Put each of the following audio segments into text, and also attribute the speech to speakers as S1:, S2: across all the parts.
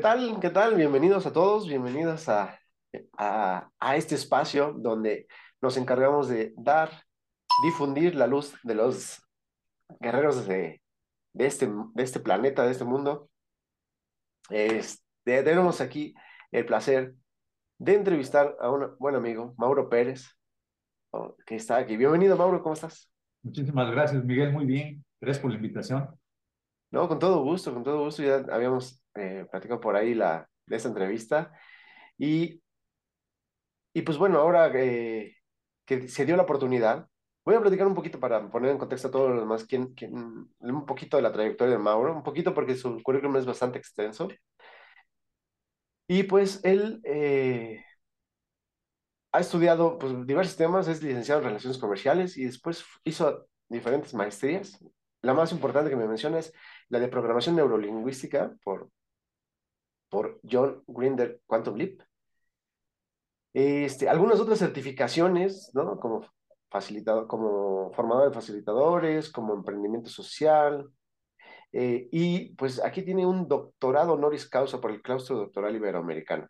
S1: Tal? ¿Qué tal? Bienvenidos a todos, bienvenidos a, a, a, este espacio donde nos encargamos de dar, difundir la luz de los guerreros de, de, este, de este planeta, de este mundo. Este, tenemos aquí el placer de entrevistar a un buen amigo, Mauro Pérez, oh, que está aquí. Bienvenido, Mauro, ¿cómo estás?
S2: Muchísimas gracias, Miguel, muy bien. Gracias por la invitación.
S1: No, con todo gusto, con todo gusto. Ya habíamos eh, platicado por ahí la, de esta entrevista. Y, y pues bueno, ahora eh, que se dio la oportunidad, voy a platicar un poquito para poner en contexto a todos los demás, quién, quién, un poquito de la trayectoria de Mauro, un poquito porque su currículum es bastante extenso. Y pues él eh, ha estudiado pues, diversos temas, es licenciado en Relaciones Comerciales y después hizo diferentes maestrías. La más importante que me menciona es la de Programación Neurolingüística por, por John Grinder Quantum Leap. Este, algunas otras certificaciones, ¿no? Como facilitador, como formador de facilitadores, como emprendimiento social. Eh, y pues aquí tiene un doctorado honoris causa por el claustro doctoral iberoamericano.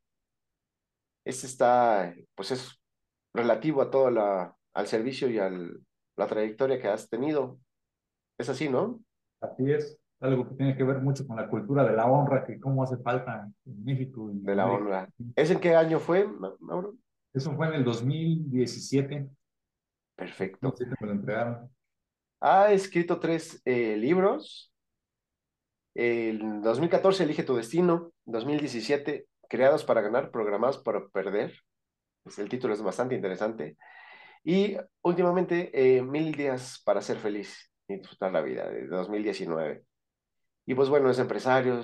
S1: Este está, pues es relativo a todo la, al servicio y a la trayectoria que has tenido. Es así, ¿no?
S2: Así es algo que tiene que ver mucho con la cultura de la honra, que cómo hace falta en México.
S1: de la honra. ¿Es en qué año fue, Mauro?
S2: Eso fue en el 2017.
S1: Perfecto.
S2: me lo entregaron.
S1: Ha escrito tres eh, libros. En 2014, Elige tu destino. 2017, Creados para ganar, programados para perder. Pues el título es bastante interesante. Y últimamente, eh, Mil días para ser feliz y disfrutar la vida, de 2019. Y pues bueno, es empresario,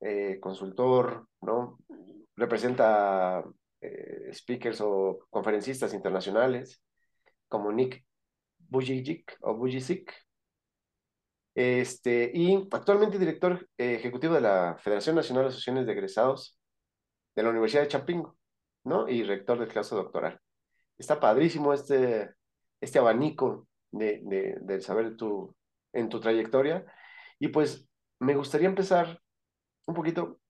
S1: eh, consultor, ¿no? Representa eh, speakers o conferencistas internacionales como Nick Bujicic o Bujicic. Este, y actualmente director eh, ejecutivo de la Federación Nacional de Asociaciones de Egresados de la Universidad de Chapingo, ¿no? Y rector de clase doctoral. Está padrísimo este, este abanico de, de, de saber tu, en tu trayectoria. Y pues me gustaría empezar un poquito,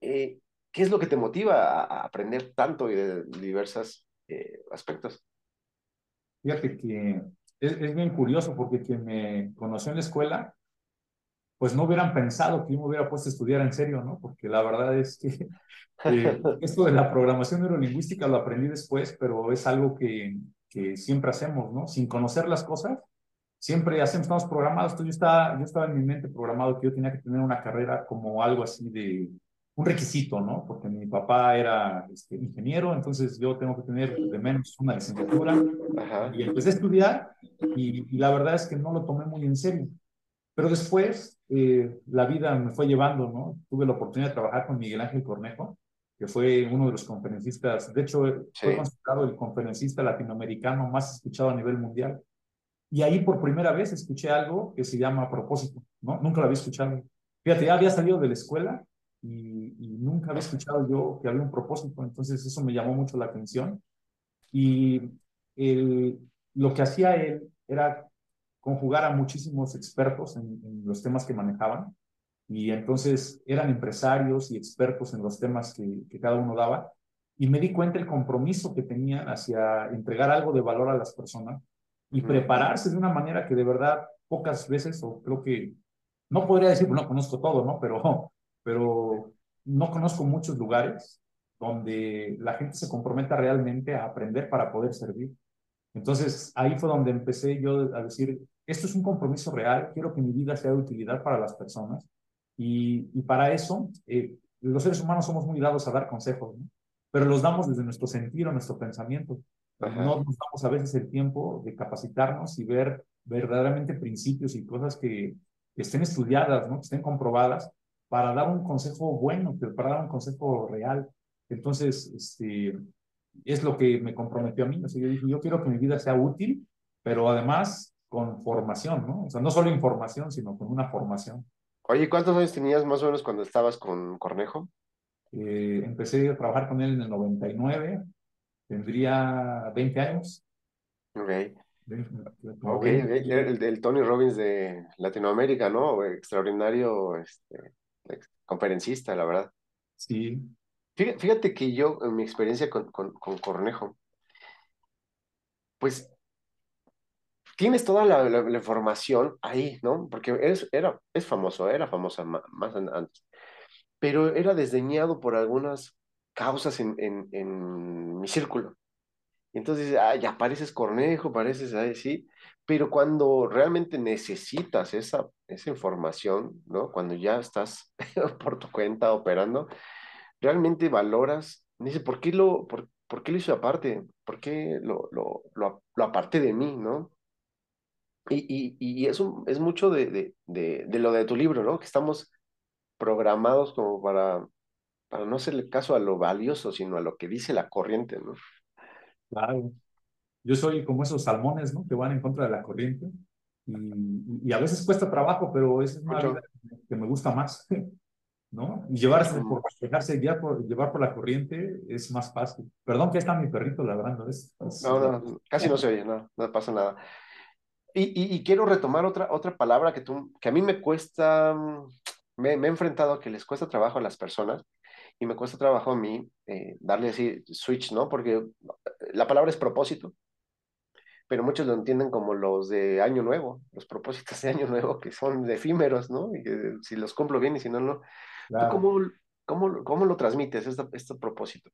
S1: eh, ¿qué es lo que te motiva a, aprender tanto y de diversos eh, aspectos?
S2: Fíjate que es, es, bien curioso porque quien me conoció en la escuela, pues no hubieran pensado que yo me hubiera puesto a estudiar en serio, ¿no? Porque la verdad es que eh, esto de la programación neurolingüística lo aprendí después, pero es algo que, que siempre hacemos, ¿no? Sin conocer las cosas, siempre hacemos, estamos programados. Entonces yo estaba, yo estaba en mi mente programado que yo tenía que tener una carrera como algo así de un requisito, ¿no? Porque mi papá era este, ingeniero, entonces yo tengo que tener de menos una licenciatura. Ajá. Y empecé a estudiar y, y, la verdad es que no lo tomé muy en serio. Pero después eh, la vida me fue llevando, ¿no? Tuve la oportunidad de trabajar con Miguel Ángel Cornejo, que fue uno de los conferencistas, de hecho sí. fue considerado el conferencista latinoamericano más escuchado a nivel mundial. Y ahí por primera vez escuché algo que se llama propósito, ¿no? Nunca lo había escuchado. Fíjate, ya había salido de la escuela y, nunca había escuchado yo que había un propósito, entonces eso me llamó mucho la atención. Y lo que hacía él era conjugar a muchísimos expertos en, en, los temas que manejaban y entonces eran empresarios y expertos en los temas que, que cada uno daba y me di cuenta el compromiso que tenían hacia entregar algo de valor a las personas y prepararse de una manera que de verdad pocas veces, o creo que, no podría decir, no conozco todo, ¿no? Pero, pero no conozco muchos lugares donde la gente se comprometa realmente a aprender para poder servir. Entonces, ahí fue donde empecé yo a decir, esto es un compromiso real, quiero que mi vida sea de utilidad para las personas. Y, y para eso, eh, los seres humanos somos muy dados a dar consejos, ¿no? pero los damos desde nuestro sentir o nuestro pensamiento. No nos damos a veces el tiempo de capacitarnos y ver verdaderamente principios y cosas que, que estén estudiadas, ¿no? que estén comprobadas para dar un consejo bueno, para dar un consejo real. Entonces, este, es lo que me comprometió a mí. O sea, yo dije, yo quiero que mi vida sea útil, pero además con formación, ¿no? O sea, no solo información, sino con una formación.
S1: Oye, ¿cuántos años tenías más o menos cuando estabas con Cornejo?
S2: Eh, empecé a trabajar con él en el 99, tendría 20 años.
S1: Ok. Ok, El, el, Tony Robbins de Latinoamérica, ¿no? Extraordinario este, conferencista, la verdad.
S2: Sí.
S1: Fíjate que yo, en mi experiencia con, con, Cornejo, pues tienes toda la, la, información ahí, ¿no? Porque es, era, es famoso, era famosa más, antes, pero era desdeñado por algunas causas en, en, en mi círculo. Y entonces, ah, ya pareces Cornejo, pareces ahí, sí, pero cuando realmente necesitas esa, esa información, ¿no? Cuando ya estás por tu cuenta operando, realmente valoras, dice, ¿por qué lo, por, por qué lo hizo aparte? ¿Por qué lo, lo, lo, lo aparte de mí, no? Y, y, y eso es mucho de, de, de, de, lo de tu libro, ¿no? Que estamos programados como para, para no hacerle caso a lo valioso, sino a lo que dice la corriente, ¿no?
S2: Claro. Yo soy como esos salmones, ¿no? Que van en contra de la corriente. Y, y a veces cuesta trabajo, pero es una vida que me gusta más. ¿no? Y llevarse por, dejarse guiar por, llevar por la corriente es más fácil. Perdón que está mi perrito ladrando. Es,
S1: no, no, casi no se oye, no, no pasa nada. Y, y, y, quiero retomar otra, otra palabra que, tú, que a mí me cuesta, me, me, he enfrentado a que les cuesta trabajo a las personas y me cuesta trabajo a mí eh, darle así switch, ¿no? Porque la palabra es propósito, pero muchos lo entienden como los de Año Nuevo, los propósitos de Año Nuevo que son efímeros, ¿no? Y que si los cumplo bien y si no, no cómo, cómo, cómo, lo transmites, este, este propósito?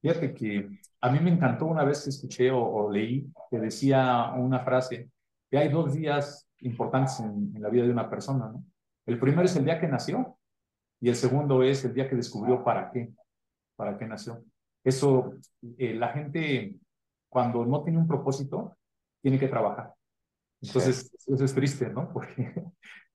S2: Fíjate que a mí me encantó una vez que escuché o, leí que decía una frase, que hay dos días importantes en, la vida de una persona, ¿no? El primero es el día que nació y el segundo es el día que descubrió para qué, para qué nació. Eso, eh, la gente cuando no tiene un propósito, tiene que trabajar. Entonces, eso es triste, ¿no? Porque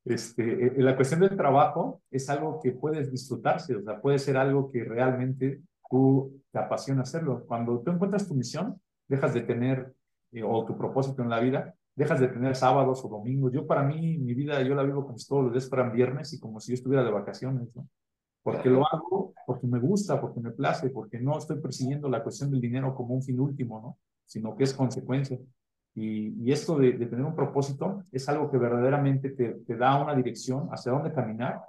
S2: este, eh, la cuestión del trabajo es algo que puedes disfrutarse, o sea, puede ser algo que realmente tú te apasiona hacerlo. Cuando tú encuentras tu misión, dejas de tener, eh, o tu propósito en la vida, dejas de tener sábados o domingos. Yo para mí, mi vida, yo la vivo como si todos los días fueran viernes y como si yo estuviera de vacaciones, ¿no? Porque lo hago, porque me gusta, porque me place, porque no estoy persiguiendo la cuestión del dinero como un fin último, ¿no? Sino que es consecuencia. Y, esto de, tener un propósito es algo que verdaderamente te, te, da una dirección hacia dónde caminar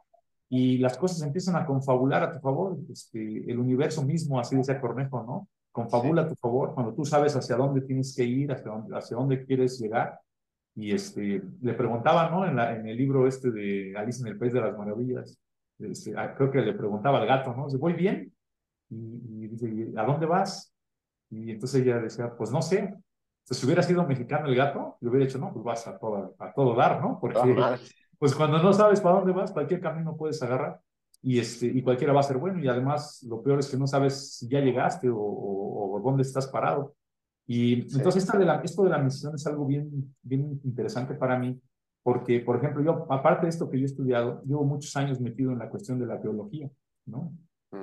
S2: y las cosas empiezan a confabular a tu favor. Este, el universo mismo, así decía Cornejo, ¿no? Confabula a tu favor cuando tú sabes hacia dónde tienes que ir, hacia dónde, hacia dónde quieres llegar. Y este, le preguntaba, ¿no? En, la, en el libro este de Alice en el País de las Maravillas, este, ah, creo que le preguntaba al gato, ¿no? Dice, voy bien. Y, y dice, ¿a dónde vas? Y entonces ella decía, pues no sé si hubiera sido mexicano el gato, le hubiera dicho, no, pues vas a todo, a todo dar, ¿no? Porque pues cuando no sabes para dónde vas, cualquier camino puedes agarrar y, este, y cualquiera va a ser bueno. Y además, lo peor es que no sabes si ya llegaste o, o, dónde estás parado. Y entonces esta de la, esto de la misión es algo bien, bien interesante para mí, porque, por ejemplo, yo, aparte de esto que yo he estudiado, llevo muchos años metido en la cuestión de la teología, ¿no?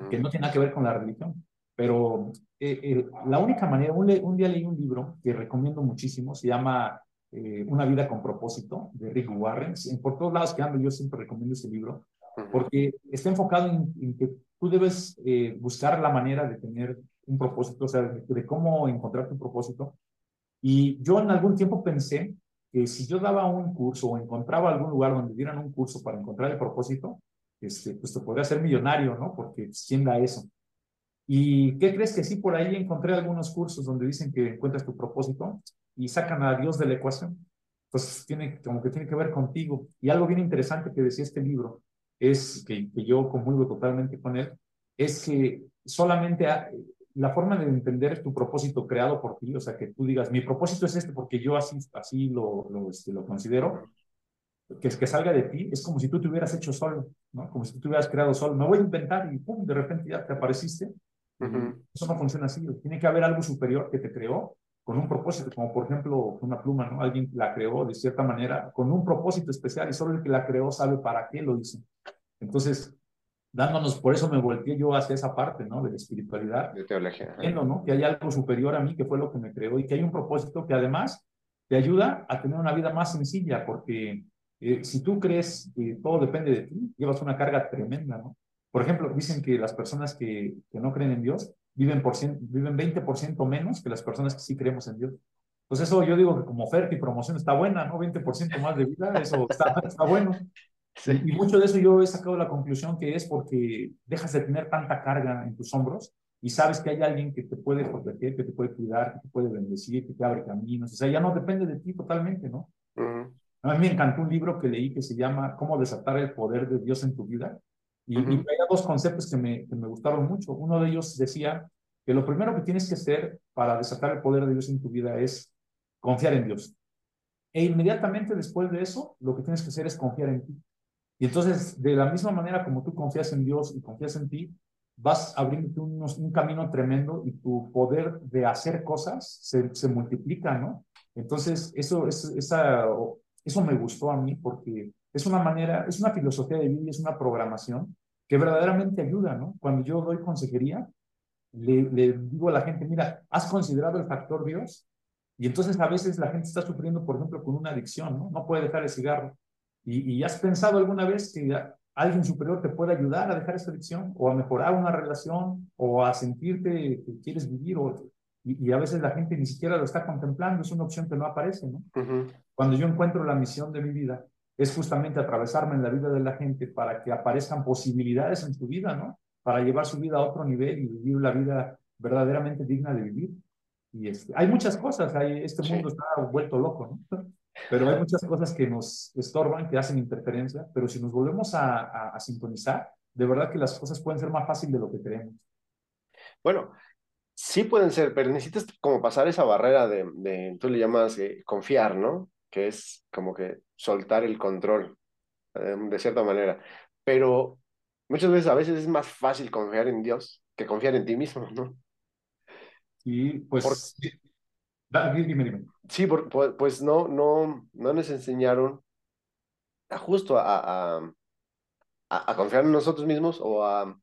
S2: Que no tiene nada que ver con la religión. Pero eh, eh, la única manera, un, un, día leí un libro que recomiendo muchísimo, se llama eh, Una vida con propósito, de Rick Warren. En, por todos lados que ando, yo siempre recomiendo ese libro, porque está enfocado en, que tú debes buscar la manera de tener un propósito, o sea, de, cómo encontrar tu propósito. Y yo en algún tiempo pensé que si yo daba un curso o encontraba algún lugar donde dieran un curso para encontrar el propósito, este, pues te podría ser millonario, ¿no? Porque ¿quién da eso? ¿Y qué crees que sí? Por ahí encontré algunos cursos donde dicen que encuentras tu propósito y sacan a Dios de la ecuación. Entonces, tiene, como que tiene que ver contigo. Y algo bien interesante que decía este libro es que, que yo comulgo totalmente con él, es que solamente la forma de entender tu propósito creado por ti, o sea, que tú digas, mi propósito es este porque yo así, así lo, lo, este, lo considero, que, que salga de ti, es como si tú te hubieras hecho solo, ¿no? Como si tú te hubieras creado solo. Me voy a inventar y pum, de repente ya te apareciste eso no funciona así. Tiene que haber algo superior que te creó con un propósito, como por ejemplo una pluma, ¿no? Alguien la creó de cierta manera con un propósito especial y solo el que la creó sabe para qué lo hizo. Entonces, dándonos, por eso me volteé yo hacia esa parte, ¿no? De la espiritualidad.
S1: De teología.
S2: Viendo, ¿no? Que hay algo superior a mí que fue lo que me creó y que hay un propósito que además te ayuda a tener una vida más sencilla, porque eh, si tú crees que todo depende de ti, llevas una carga tremenda, ¿no? Por ejemplo, dicen que las personas que, que no creen en Dios viven, por cien, viven 20% menos que las personas que sí creemos en Dios. Pues eso yo digo que como oferta y promoción está buena, ¿no? 20% más de vida, eso está, está bueno. Sí. Y, mucho de eso yo he sacado la conclusión que es porque dejas de tener tanta carga en tus hombros y sabes que hay alguien que te puede proteger, que te puede cuidar, que te puede bendecir, que te abre caminos. O sea, ya no depende de ti totalmente, ¿no? Uh -huh. A mí me encantó un libro que leí que se llama Cómo desatar el poder de Dios en tu vida. Y, uh -huh. y había dos conceptos que me, que me gustaron mucho. Uno de ellos decía que lo primero que tienes que hacer para desatar el poder de Dios en tu vida es confiar en Dios. E inmediatamente después de eso, lo que tienes que hacer es confiar en ti. Y entonces, de la misma manera como tú confías en Dios y confías en ti, vas abriendo un, un camino tremendo y tu poder de hacer cosas se, se multiplica, ¿no? Entonces, eso, es, esa, eso me gustó a mí porque es una manera, es una filosofía de vida y es una programación que verdaderamente ayuda, ¿no? Cuando yo doy consejería, le, le digo a la gente, mira, ¿has considerado el factor Dios? Y entonces a veces la gente está sufriendo, por ejemplo, con una adicción, ¿no? No puede dejar el cigarro. ¿Y, y has pensado alguna vez que alguien superior te puede ayudar a dejar esa adicción o a mejorar una relación o a sentirte que quieres vivir? O, y, y, a veces la gente ni siquiera lo está contemplando, es una opción que no aparece, ¿no? Uh -huh. Cuando yo encuentro la misión de mi vida, es justamente atravesarme en la vida de la gente para que aparezcan posibilidades en su vida, ¿no? Para llevar su vida a otro nivel y vivir la vida verdaderamente digna de vivir. Y este, hay muchas cosas, hay, este mundo sí. está vuelto loco, ¿no? Pero hay muchas cosas que nos estorban, que hacen interferencia, pero si nos volvemos a, a, a sintonizar, de verdad que las cosas pueden ser más fáciles de lo que creemos.
S1: Bueno, sí pueden ser, pero necesitas como pasar esa barrera de, de tú le llamas eh, confiar, ¿no? Que es como que soltar el control, eh, de cierta manera. Pero muchas veces, a veces es más fácil confiar en Dios que confiar en ti mismo, ¿no?
S2: Y pues... Por... Dime, dime.
S1: Sí, por, por, pues no, no, no nos enseñaron a justo a, a, a, a, confiar en nosotros mismos o a,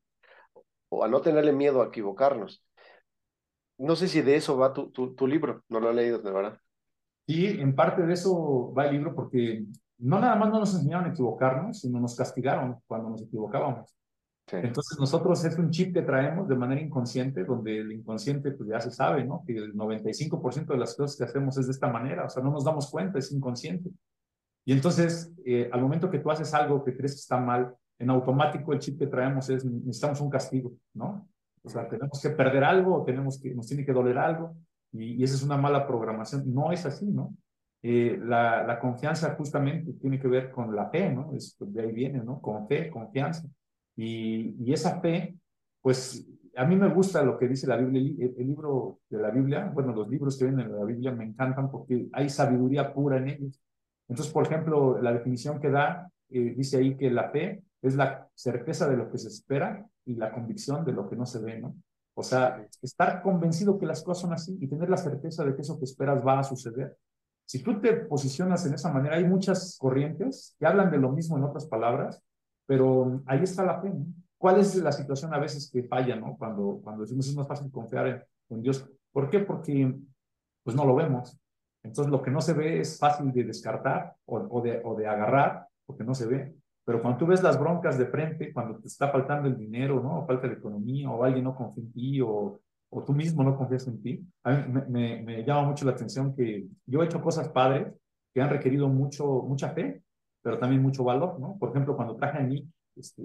S1: o a no tenerle miedo a equivocarnos. No sé si de eso va tu, tu, tu libro, no lo he leído, de verdad.
S2: Sí, en parte de eso va el libro porque no nada más no nos enseñaron a equivocarnos, sino nos castigaron cuando nos equivocábamos. Sí. Entonces nosotros es un chip que traemos de manera inconsciente, donde el inconsciente pues ya se sabe, ¿no? Que el 95% de las cosas que hacemos es de esta manera, o sea, no nos damos cuenta, es inconsciente. Y entonces, eh, al momento que tú haces algo que crees que está mal, en automático el chip que traemos es necesitamos un castigo, ¿no? O sea, tenemos que perder algo, tenemos que, nos tiene que doler algo, y, y esa es una mala programación. No es así, ¿no? Eh, la, la, confianza justamente tiene que ver con la fe, ¿no? Es, de ahí viene, ¿no? Con fe, confianza. Y, y, esa fe, pues a mí me gusta lo que dice la Biblia, el, el, libro de la Biblia, bueno, los libros que vienen en la Biblia me encantan porque hay sabiduría pura en ellos. Entonces, por ejemplo, la definición que da, eh, dice ahí que la fe es la certeza de lo que se espera y la convicción de lo que no se ve, ¿no? O sea, estar convencido que las cosas son así y tener la certeza de que eso que esperas va a suceder. Si tú te posicionas en esa manera, hay muchas corrientes que hablan de lo mismo en otras palabras, pero ahí está la fe. ¿no? ¿Cuál es la situación a veces que falla, ¿no? Cuando, cuando decimos es más fácil confiar en, Dios. ¿Por qué? Porque pues no lo vemos. Entonces lo que no se ve es fácil de descartar o, de, o de agarrar porque no se ve. Pero cuando tú ves las broncas de frente, cuando te está faltando el dinero, ¿no? O falta la economía, o alguien no confía en ti, o, o tú mismo no confías en ti, a mí me, me, me, llama mucho la atención que yo he hecho cosas padres que han requerido mucho, mucha fe, pero también mucho valor, ¿no? Por ejemplo, cuando traje a Nick, este,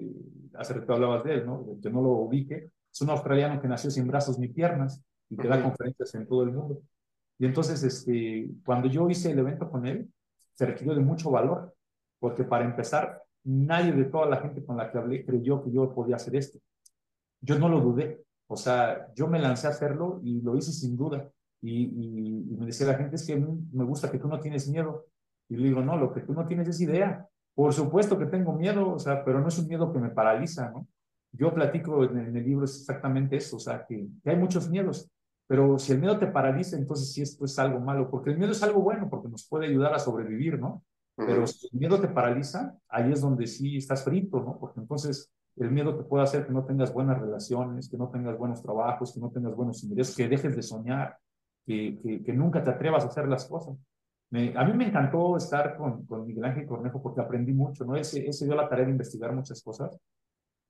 S2: hace rato hablabas de él, ¿no? Que no lo ubique, es un australiano que nació sin brazos ni piernas y que da conferencias en todo el mundo. Y entonces, este, cuando yo hice el evento con él, se requirió de mucho valor, porque para empezar, nadie de toda la gente con la que hablé creyó que yo podía hacer esto. Yo no lo dudé, o sea, yo me lancé a hacerlo y lo hice sin duda. Y, me decía la gente, es que me gusta que tú no tienes miedo. Y le digo, no, lo que tú no tienes es idea. Por supuesto que tengo miedo, o sea, pero no es un miedo que me paraliza, ¿no? Yo platico en el, libro exactamente eso, o sea, que, que, hay muchos miedos, Pero si el miedo te paraliza, entonces sí esto es algo malo, porque el miedo es algo bueno, porque nos puede ayudar a sobrevivir, ¿no? Pero si el miedo te paraliza, ahí es donde sí estás frito, ¿no? Porque entonces el miedo te puede hacer que no tengas buenas relaciones, que no tengas buenos trabajos, que no tengas buenos ingresos, que dejes de soñar, que, que, que nunca te atrevas a hacer las cosas. Me, a mí me encantó estar con, con, Miguel Ángel Cornejo porque aprendí mucho, ¿no? Ese, ese dio la tarea de investigar muchas cosas.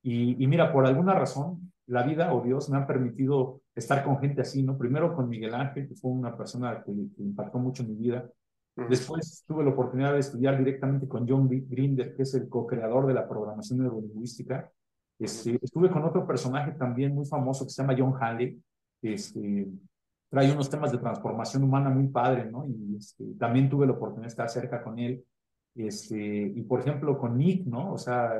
S2: Y, y, mira, por alguna razón, la vida o Dios me han permitido estar con gente así, ¿no? Primero con Miguel Ángel, que fue una persona que, que impactó mucho en mi vida. Después tuve la oportunidad de estudiar directamente con John Grinder, que es el co-creador de la programación neurolingüística. Este, estuve con otro personaje también muy famoso que se llama John Halley, este, trae unos temas de transformación humana muy padre, ¿no? Y este, también tuve la oportunidad de estar cerca con él. Este, y por ejemplo con Nick, ¿no? O sea,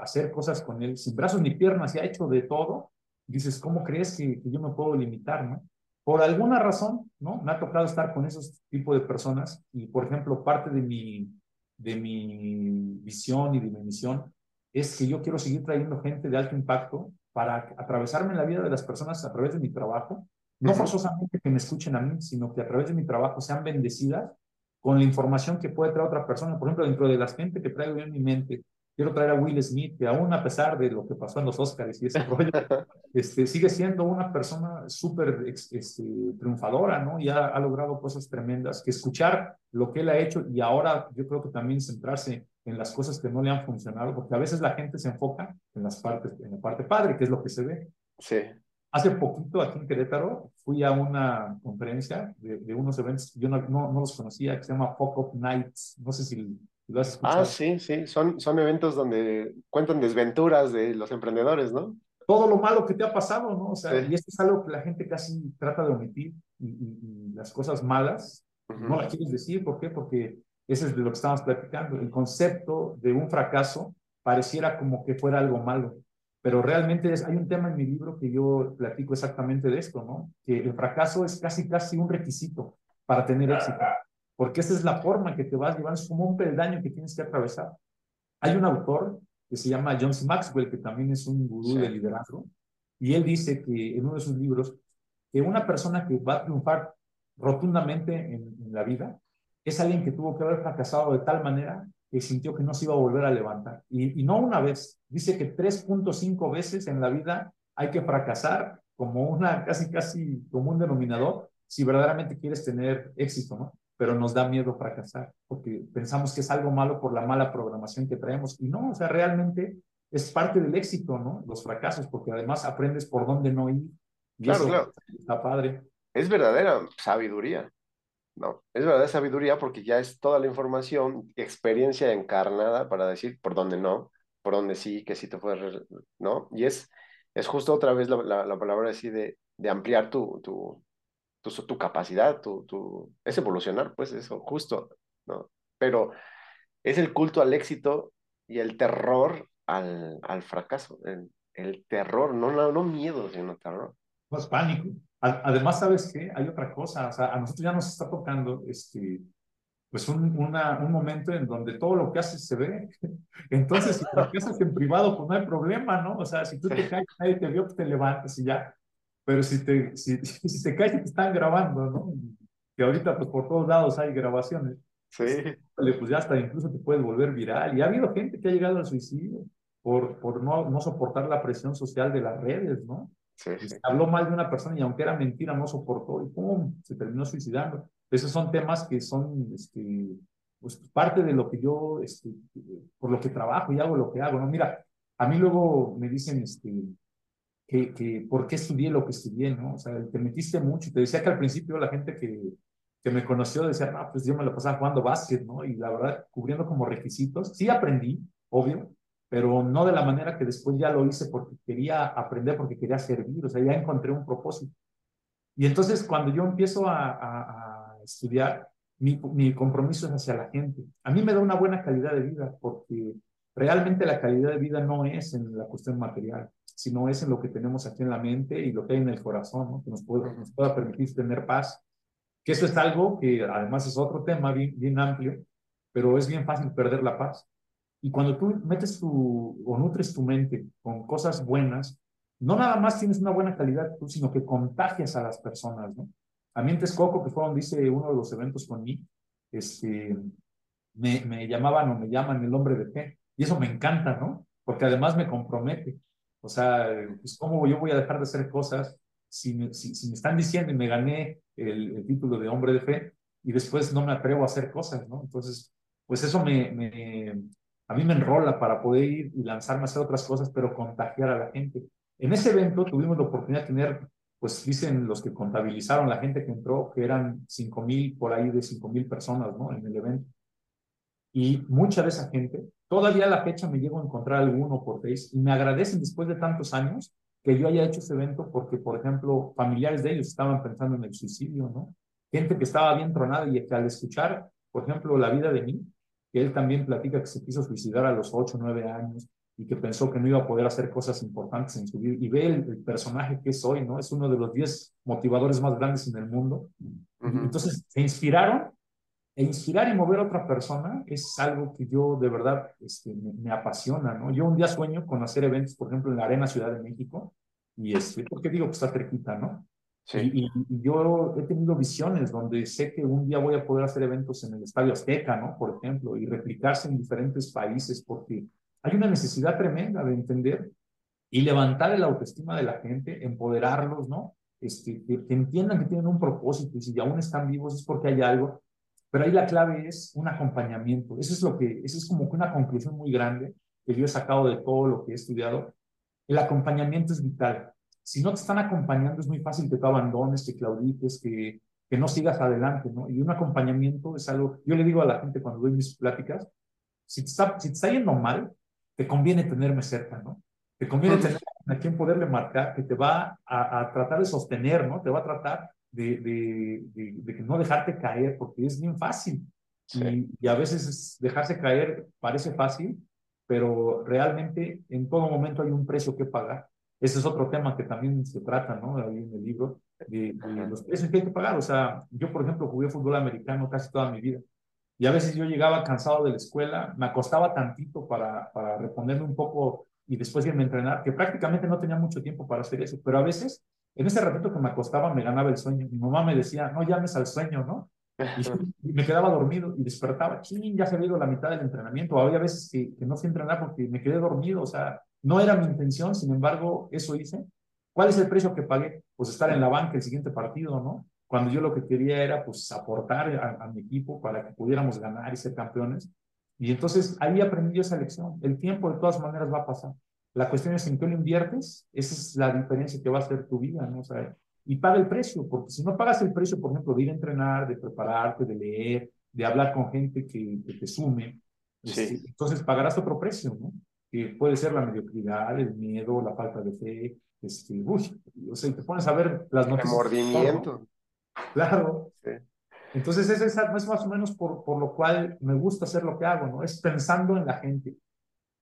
S2: hacer cosas con él sin brazos ni piernas, y ha hecho de todo. Dices, ¿cómo crees que, que yo me puedo limitar, no? Por alguna razón, ¿no? Me ha tocado estar con esos tipos de personas y, por ejemplo, parte de mi, de mi visión y de mi misión es que yo quiero seguir trayendo gente de alto impacto para atravesarme en la vida de las personas a través de mi trabajo, no forzosamente que me escuchen a mí, sino que a través de mi trabajo sean bendecidas con la información que puede traer otra persona. Por ejemplo, dentro de la gente que traigo yo en mi mente, quiero traer a Will Smith, que aún a pesar de lo que pasó en los Oscars y ese rollo, este, sigue siendo una persona súper este, triunfadora, ¿no? Y ha, ha, logrado cosas tremendas, que escuchar lo que él ha hecho y ahora yo creo que también centrarse en las cosas que no le han funcionado, porque a veces la gente se enfoca en las partes, en la parte padre, que es lo que se ve.
S1: Sí.
S2: Hace poquito aquí en Querétaro fui a una conferencia de, de unos eventos, yo no, no, no, los conocía, que se llama Fuck Up Nights, no sé si
S1: Ah, sí, sí, son, son eventos donde cuentan desventuras de los emprendedores, ¿no?
S2: Todo lo malo que te ha pasado, ¿no? O sea, sí. y esto es algo que la gente casi trata de omitir y, y, y las cosas malas uh -huh. no las quieres decir, ¿por qué? Porque ese es de lo que estamos platicando. El concepto de un fracaso pareciera como que fuera algo malo, pero realmente es, hay un tema en mi libro que yo platico exactamente de esto, ¿no? Que el fracaso es casi, casi un requisito para tener éxito porque esa es la forma que te vas llevando, es como un peldaño que tienes que atravesar. Hay un autor que se llama John C. Maxwell, que también es un gurú sí. de liderazgo, y él dice que en uno de sus libros, que una persona que va a triunfar rotundamente en, en la vida es alguien que tuvo que haber fracasado de tal manera que sintió que no se iba a volver a levantar. Y, y no una vez, dice que 3.5 veces en la vida hay que fracasar como una casi, casi como un denominador si verdaderamente quieres tener éxito, ¿no? Pero nos da miedo fracasar, porque pensamos que es algo malo por la mala programación que traemos. Y no, o sea, realmente es parte del éxito, ¿no? Los fracasos, porque además aprendes por dónde no ir. Y
S1: claro, eso claro.
S2: Está padre.
S1: Es verdadera sabiduría, ¿no? Es verdadera sabiduría porque ya es toda la información, experiencia encarnada para decir por dónde no, por dónde sí, que sí te puedes, ¿no? Y es, es justo otra vez la, la, la palabra así de, de ampliar tu, tu, tu, tu capacidad, tu, tu, es evolucionar, pues eso, justo, ¿no? Pero es el culto al éxito y el terror al, al fracaso, el, el terror, no, no, no miedo, sino terror.
S2: No es pánico. Además, ¿sabes qué? Hay otra cosa, o sea, a nosotros ya nos está tocando este, pues un, una, un momento en donde todo lo que haces se ve. Entonces, si te haces en privado, pues no hay problema, ¿no? O sea, si tú te caes, nadie te vio, pues te levantas y ya. Pero si te, si, si te caes, te están grabando, ¿no? Que ahorita, pues por todos lados hay grabaciones.
S1: Sí.
S2: Pues ya hasta incluso te puedes volver viral. Y ha habido gente que ha llegado al suicidio por, por no, no soportar la presión social de las redes, ¿no?
S1: Sí, sí.
S2: Habló mal de una persona y aunque era mentira, no soportó y ¡pum! Se terminó suicidando. Esos son temas que son este, pues, parte de lo que yo, este, por lo que trabajo y hago lo que hago, ¿no? Mira, a mí luego me dicen, este, que, que por qué estudié lo que estudié, ¿no? O sea, te metiste mucho. Te decía que al principio la gente que, que me conoció decía, ah, pues yo me lo pasaba jugando básquet, ¿no? Y la verdad, cubriendo como requisitos. Sí aprendí, obvio, pero no de la manera que después ya lo hice porque quería aprender, porque quería servir, o sea, ya encontré un propósito. Y entonces cuando yo empiezo a, a, a estudiar, mi, mi compromiso es hacia la gente. A mí me da una buena calidad de vida porque realmente la calidad de vida no es en la cuestión material sino es en lo que tenemos aquí en la mente y lo que hay en el corazón, ¿no? que nos, puede, nos pueda permitir tener paz. Que eso es algo que además es otro tema bien, bien amplio, pero es bien fácil perder la paz. Y cuando tú metes tu o nutres tu mente con cosas buenas, no nada más tienes una buena calidad tú, sino que contagias a las personas, ¿no? A mí en Texcoco, que fue donde hice uno de los eventos con mí, este, me, me llamaban o me llaman el hombre de fe. Y eso me encanta, ¿no? Porque además me compromete. O sea, pues cómo yo voy a dejar de hacer cosas si me, si, me están diciendo y me gané el, el, título de hombre de fe y después no me atrevo a hacer cosas, ¿no? Entonces, pues eso me, me, a mí me enrola para poder ir y lanzarme a hacer otras cosas, pero contagiar a la gente. En ese evento tuvimos la oportunidad de tener, pues dicen los que contabilizaron, la gente que entró, que eran 5 mil, por ahí de 5 mil personas, ¿no? En el evento. Y mucha de esa gente, todavía a la fecha me llego a encontrar alguno por Face y me agradecen después de tantos años que yo haya hecho ese evento porque, por ejemplo, familiares de ellos estaban pensando en el suicidio, ¿no? Gente que estaba bien tronada y que al escuchar, por ejemplo, la vida de mí, que él también platica que se quiso suicidar a los 8 o 9 años y que pensó que no iba a poder hacer cosas importantes en su vida y ve el, personaje que soy, ¿no? Es uno de los 10 motivadores más grandes en el mundo. Entonces, se inspiraron e inspirar y mover a otra persona es algo que yo de verdad este, me, apasiona, ¿no? Yo un día sueño con hacer eventos, por ejemplo, en la Arena Ciudad de México, y este, porque digo que está cerquita, ¿no? Sí. Y, y, yo he tenido visiones donde sé que un día voy a poder hacer eventos en el Estadio Azteca, ¿no? Por ejemplo, y replicarse en diferentes países, porque hay una necesidad tremenda de entender y levantar el autoestima de la gente, empoderarlos, ¿no? Este, que, que entiendan que tienen un propósito y si aún están vivos es porque hay algo pero ahí la clave es un acompañamiento. Eso es lo que, eso es como que una conclusión muy grande que yo he sacado de todo lo que he estudiado. El acompañamiento es vital. Si no te están acompañando, es muy fácil que tú abandones, que claudiques, que, que no sigas adelante, ¿no? Y un acompañamiento es algo, yo le digo a la gente cuando doy mis pláticas, si te está, si te está yendo mal, te conviene tenerme cerca, ¿no? Te conviene tener a quien poderle marcar, que te va a, a, tratar de sostener, ¿no? Te va a tratar de, de, de, no dejarte caer, porque es bien fácil. Y, y, a veces dejarse caer parece fácil, pero realmente en todo momento hay un precio que pagar. Ese es otro tema que también se trata, ¿no? Ahí en el libro, de, los precios que hay que pagar. O sea, yo, por ejemplo, jugué fútbol americano casi toda mi vida. Y a veces yo llegaba cansado de la escuela, me acostaba tantito para, para reponerme un poco y después irme a entrenar, que prácticamente no tenía mucho tiempo para hacer eso, pero a veces en ese ratito que me acostaba me ganaba el sueño. Mi mamá me decía, no llames al sueño, ¿no? Y, me quedaba dormido y despertaba. Ching, ya se había ido la mitad del entrenamiento. Había veces que, que no fui a entrenar porque me quedé dormido. O sea, no era mi intención, sin embargo, eso hice. ¿Cuál es el precio que pagué? Pues estar en la banca el siguiente partido, ¿no? Cuando yo lo que quería era, pues, aportar a, a mi equipo para que pudiéramos ganar y ser campeones. Y entonces ahí aprendí esa lección. El tiempo de todas maneras va a pasar. La cuestión es en qué lo inviertes, esa es la diferencia que va a hacer tu vida, ¿no? O sea, y paga el precio, porque si no pagas el precio, por ejemplo, de ir a entrenar, de prepararte, de leer, de hablar con gente que, te sume, este, entonces pagarás otro precio, ¿no? Que puede ser la mediocridad, el miedo, la falta de fe, este, uy, o sea, te pones a ver las noticias.
S1: Remordimiento.
S2: Claro. Entonces, ese es, es, más o menos por, por lo cual me gusta hacer lo que hago, ¿no? Es pensando en la gente.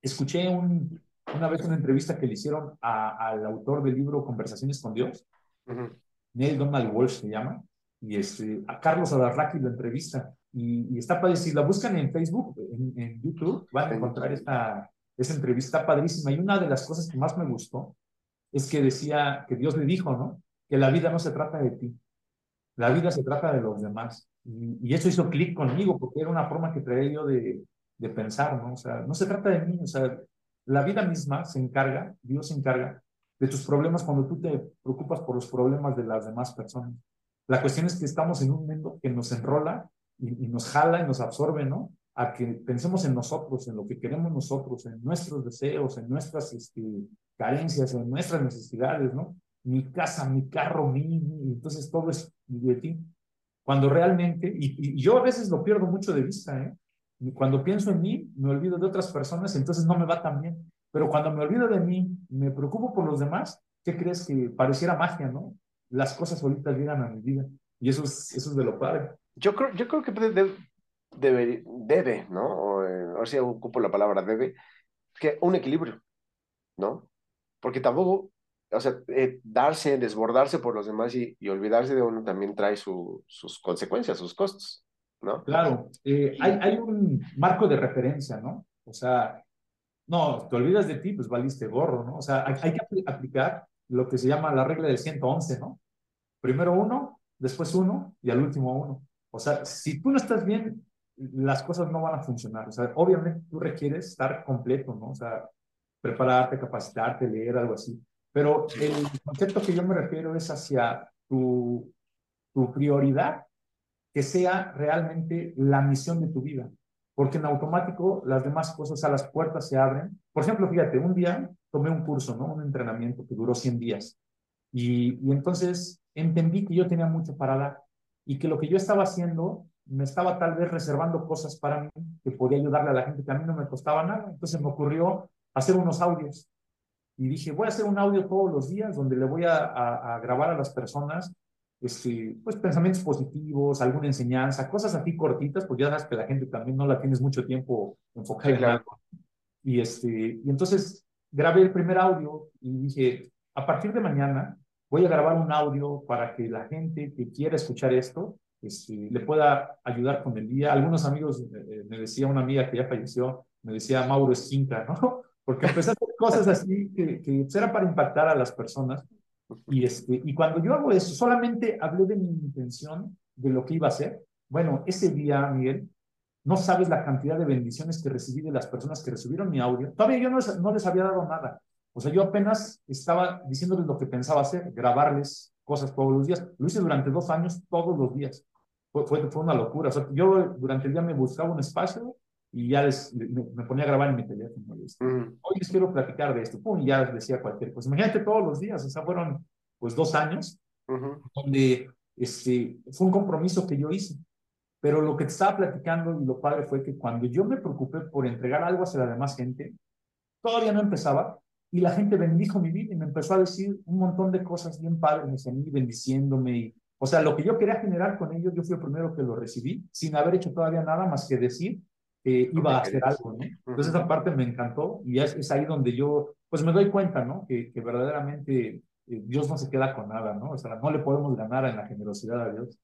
S2: Escuché un, una vez una entrevista que le hicieron al autor del libro Conversaciones con Dios, Neil Donald Walsh se llama, y este, a Carlos Adarraqui lo entrevista. Y, está padre, si la buscan en Facebook, en, YouTube, van a encontrar esta, esa entrevista padrísima. Y una de las cosas que más me gustó es que decía, que Dios le dijo, ¿no? Que la vida no se trata de ti, la vida se trata de los demás. Y, y eso hizo clic conmigo, porque era una forma que traía yo de, de pensar, ¿no? O sea, no se trata de mí, o sea, la vida misma se encarga, Dios se encarga de tus problemas cuando tú te preocupas por los problemas de las demás personas. La cuestión es que estamos en un mundo que nos enrola y, nos jala y nos absorbe, ¿no? A que pensemos en nosotros, en lo que queremos nosotros, en nuestros deseos, en nuestras este, carencias, en nuestras necesidades, ¿no? Mi casa, mi carro, mi, entonces todo es de ti. Cuando realmente, y, y yo a veces lo pierdo mucho de vista, ¿eh? Cuando pienso en mí, me olvido de otras personas, entonces no me va tan bien. Pero cuando me olvido de mí, me preocupo por los demás, ¿qué crees que pareciera magia, no? Las cosas solitas llegan a mi vida. Y eso es, eso es de lo padre.
S1: Yo creo, yo creo que debe, debe, debe ¿no? O, eh, ahora sí ocupo la palabra debe, que un equilibrio, ¿no? Porque tampoco, o sea, eh, darse, desbordarse por los demás y, y, olvidarse de uno también trae su, sus consecuencias, sus costos. ¿No?
S2: Claro, eh, hay, hay un marco de referencia, ¿no? O sea, no, te olvidas de ti, pues valiste gorro, ¿no? O sea, hay, hay que aplicar lo que se llama la regla del 111, ¿no? Primero uno, después uno y al último uno. O sea, si tú no estás bien, las cosas no van a funcionar. O sea, obviamente tú requieres estar completo, ¿no? O sea, prepararte, capacitarte, leer, algo así. Pero el concepto que yo me refiero es hacia tu, tu prioridad, que sea realmente la misión de tu vida. Porque en automático las demás cosas a las puertas se abren. Por ejemplo, fíjate, un día tomé un curso, ¿no? Un entrenamiento que duró 100 días. Y, entonces entendí que yo tenía mucho para dar y que lo que yo estaba haciendo me estaba tal vez reservando cosas para mí que podía ayudarle a la gente que a mí no me costaba nada. Entonces me ocurrió hacer unos audios. Y dije, voy a hacer un audio todos los días donde le voy a, grabar a las personas este, pues, pensamientos positivos, alguna enseñanza, cosas así cortitas, porque ya sabes que la gente también no la tienes mucho tiempo enfocada en algo. Y, este, y entonces grabé el primer audio y dije, a partir de mañana voy a grabar un audio para que la gente que quiera escuchar esto este, le pueda ayudar con el día. Algunos amigos, eh, me decía una amiga que ya falleció, me decía Mauro Esquinca, ¿no? Porque empecé a hacer cosas así que, que pues, era para impactar a las personas. Y, este, y cuando yo hago eso, solamente hablé de mi intención, de lo que iba a hacer. Bueno, ese día, Miguel, no sabes la cantidad de bendiciones que recibí de las personas que recibieron mi audio. Todavía yo no, no les había dado nada. O sea, yo apenas estaba diciéndoles lo que pensaba hacer, grabarles cosas todos los días. Lo hice durante dos años, todos los días. Fue, fue, una locura. Yo durante el día me buscaba un espacio y ya les, me, ponía a grabar en mi teléfono. Mm. Hoy les quiero platicar de esto. Pum, y ya les decía cualquier cosa. Imagínate todos los días, o sea, fueron pues dos años donde este, fue un compromiso que yo hice. Pero lo que te estaba platicando y lo padre fue que cuando yo me preocupé por entregar algo hacia la demás gente, todavía no empezaba y la gente bendijo mi vida y me empezó a decir un montón de cosas bien padres a mí, bendiciéndome. Y, o sea, lo que yo quería generar con ellos, yo fui el primero que lo recibí, sin haber hecho todavía nada más que decir que iba a hacer algo, ¿no? Entonces esa parte me encantó y es, es ahí donde yo, pues me doy cuenta, ¿no? Que, que verdaderamente eh, Dios no se queda con nada, ¿no? O sea, no le podemos ganar en la generosidad a Dios.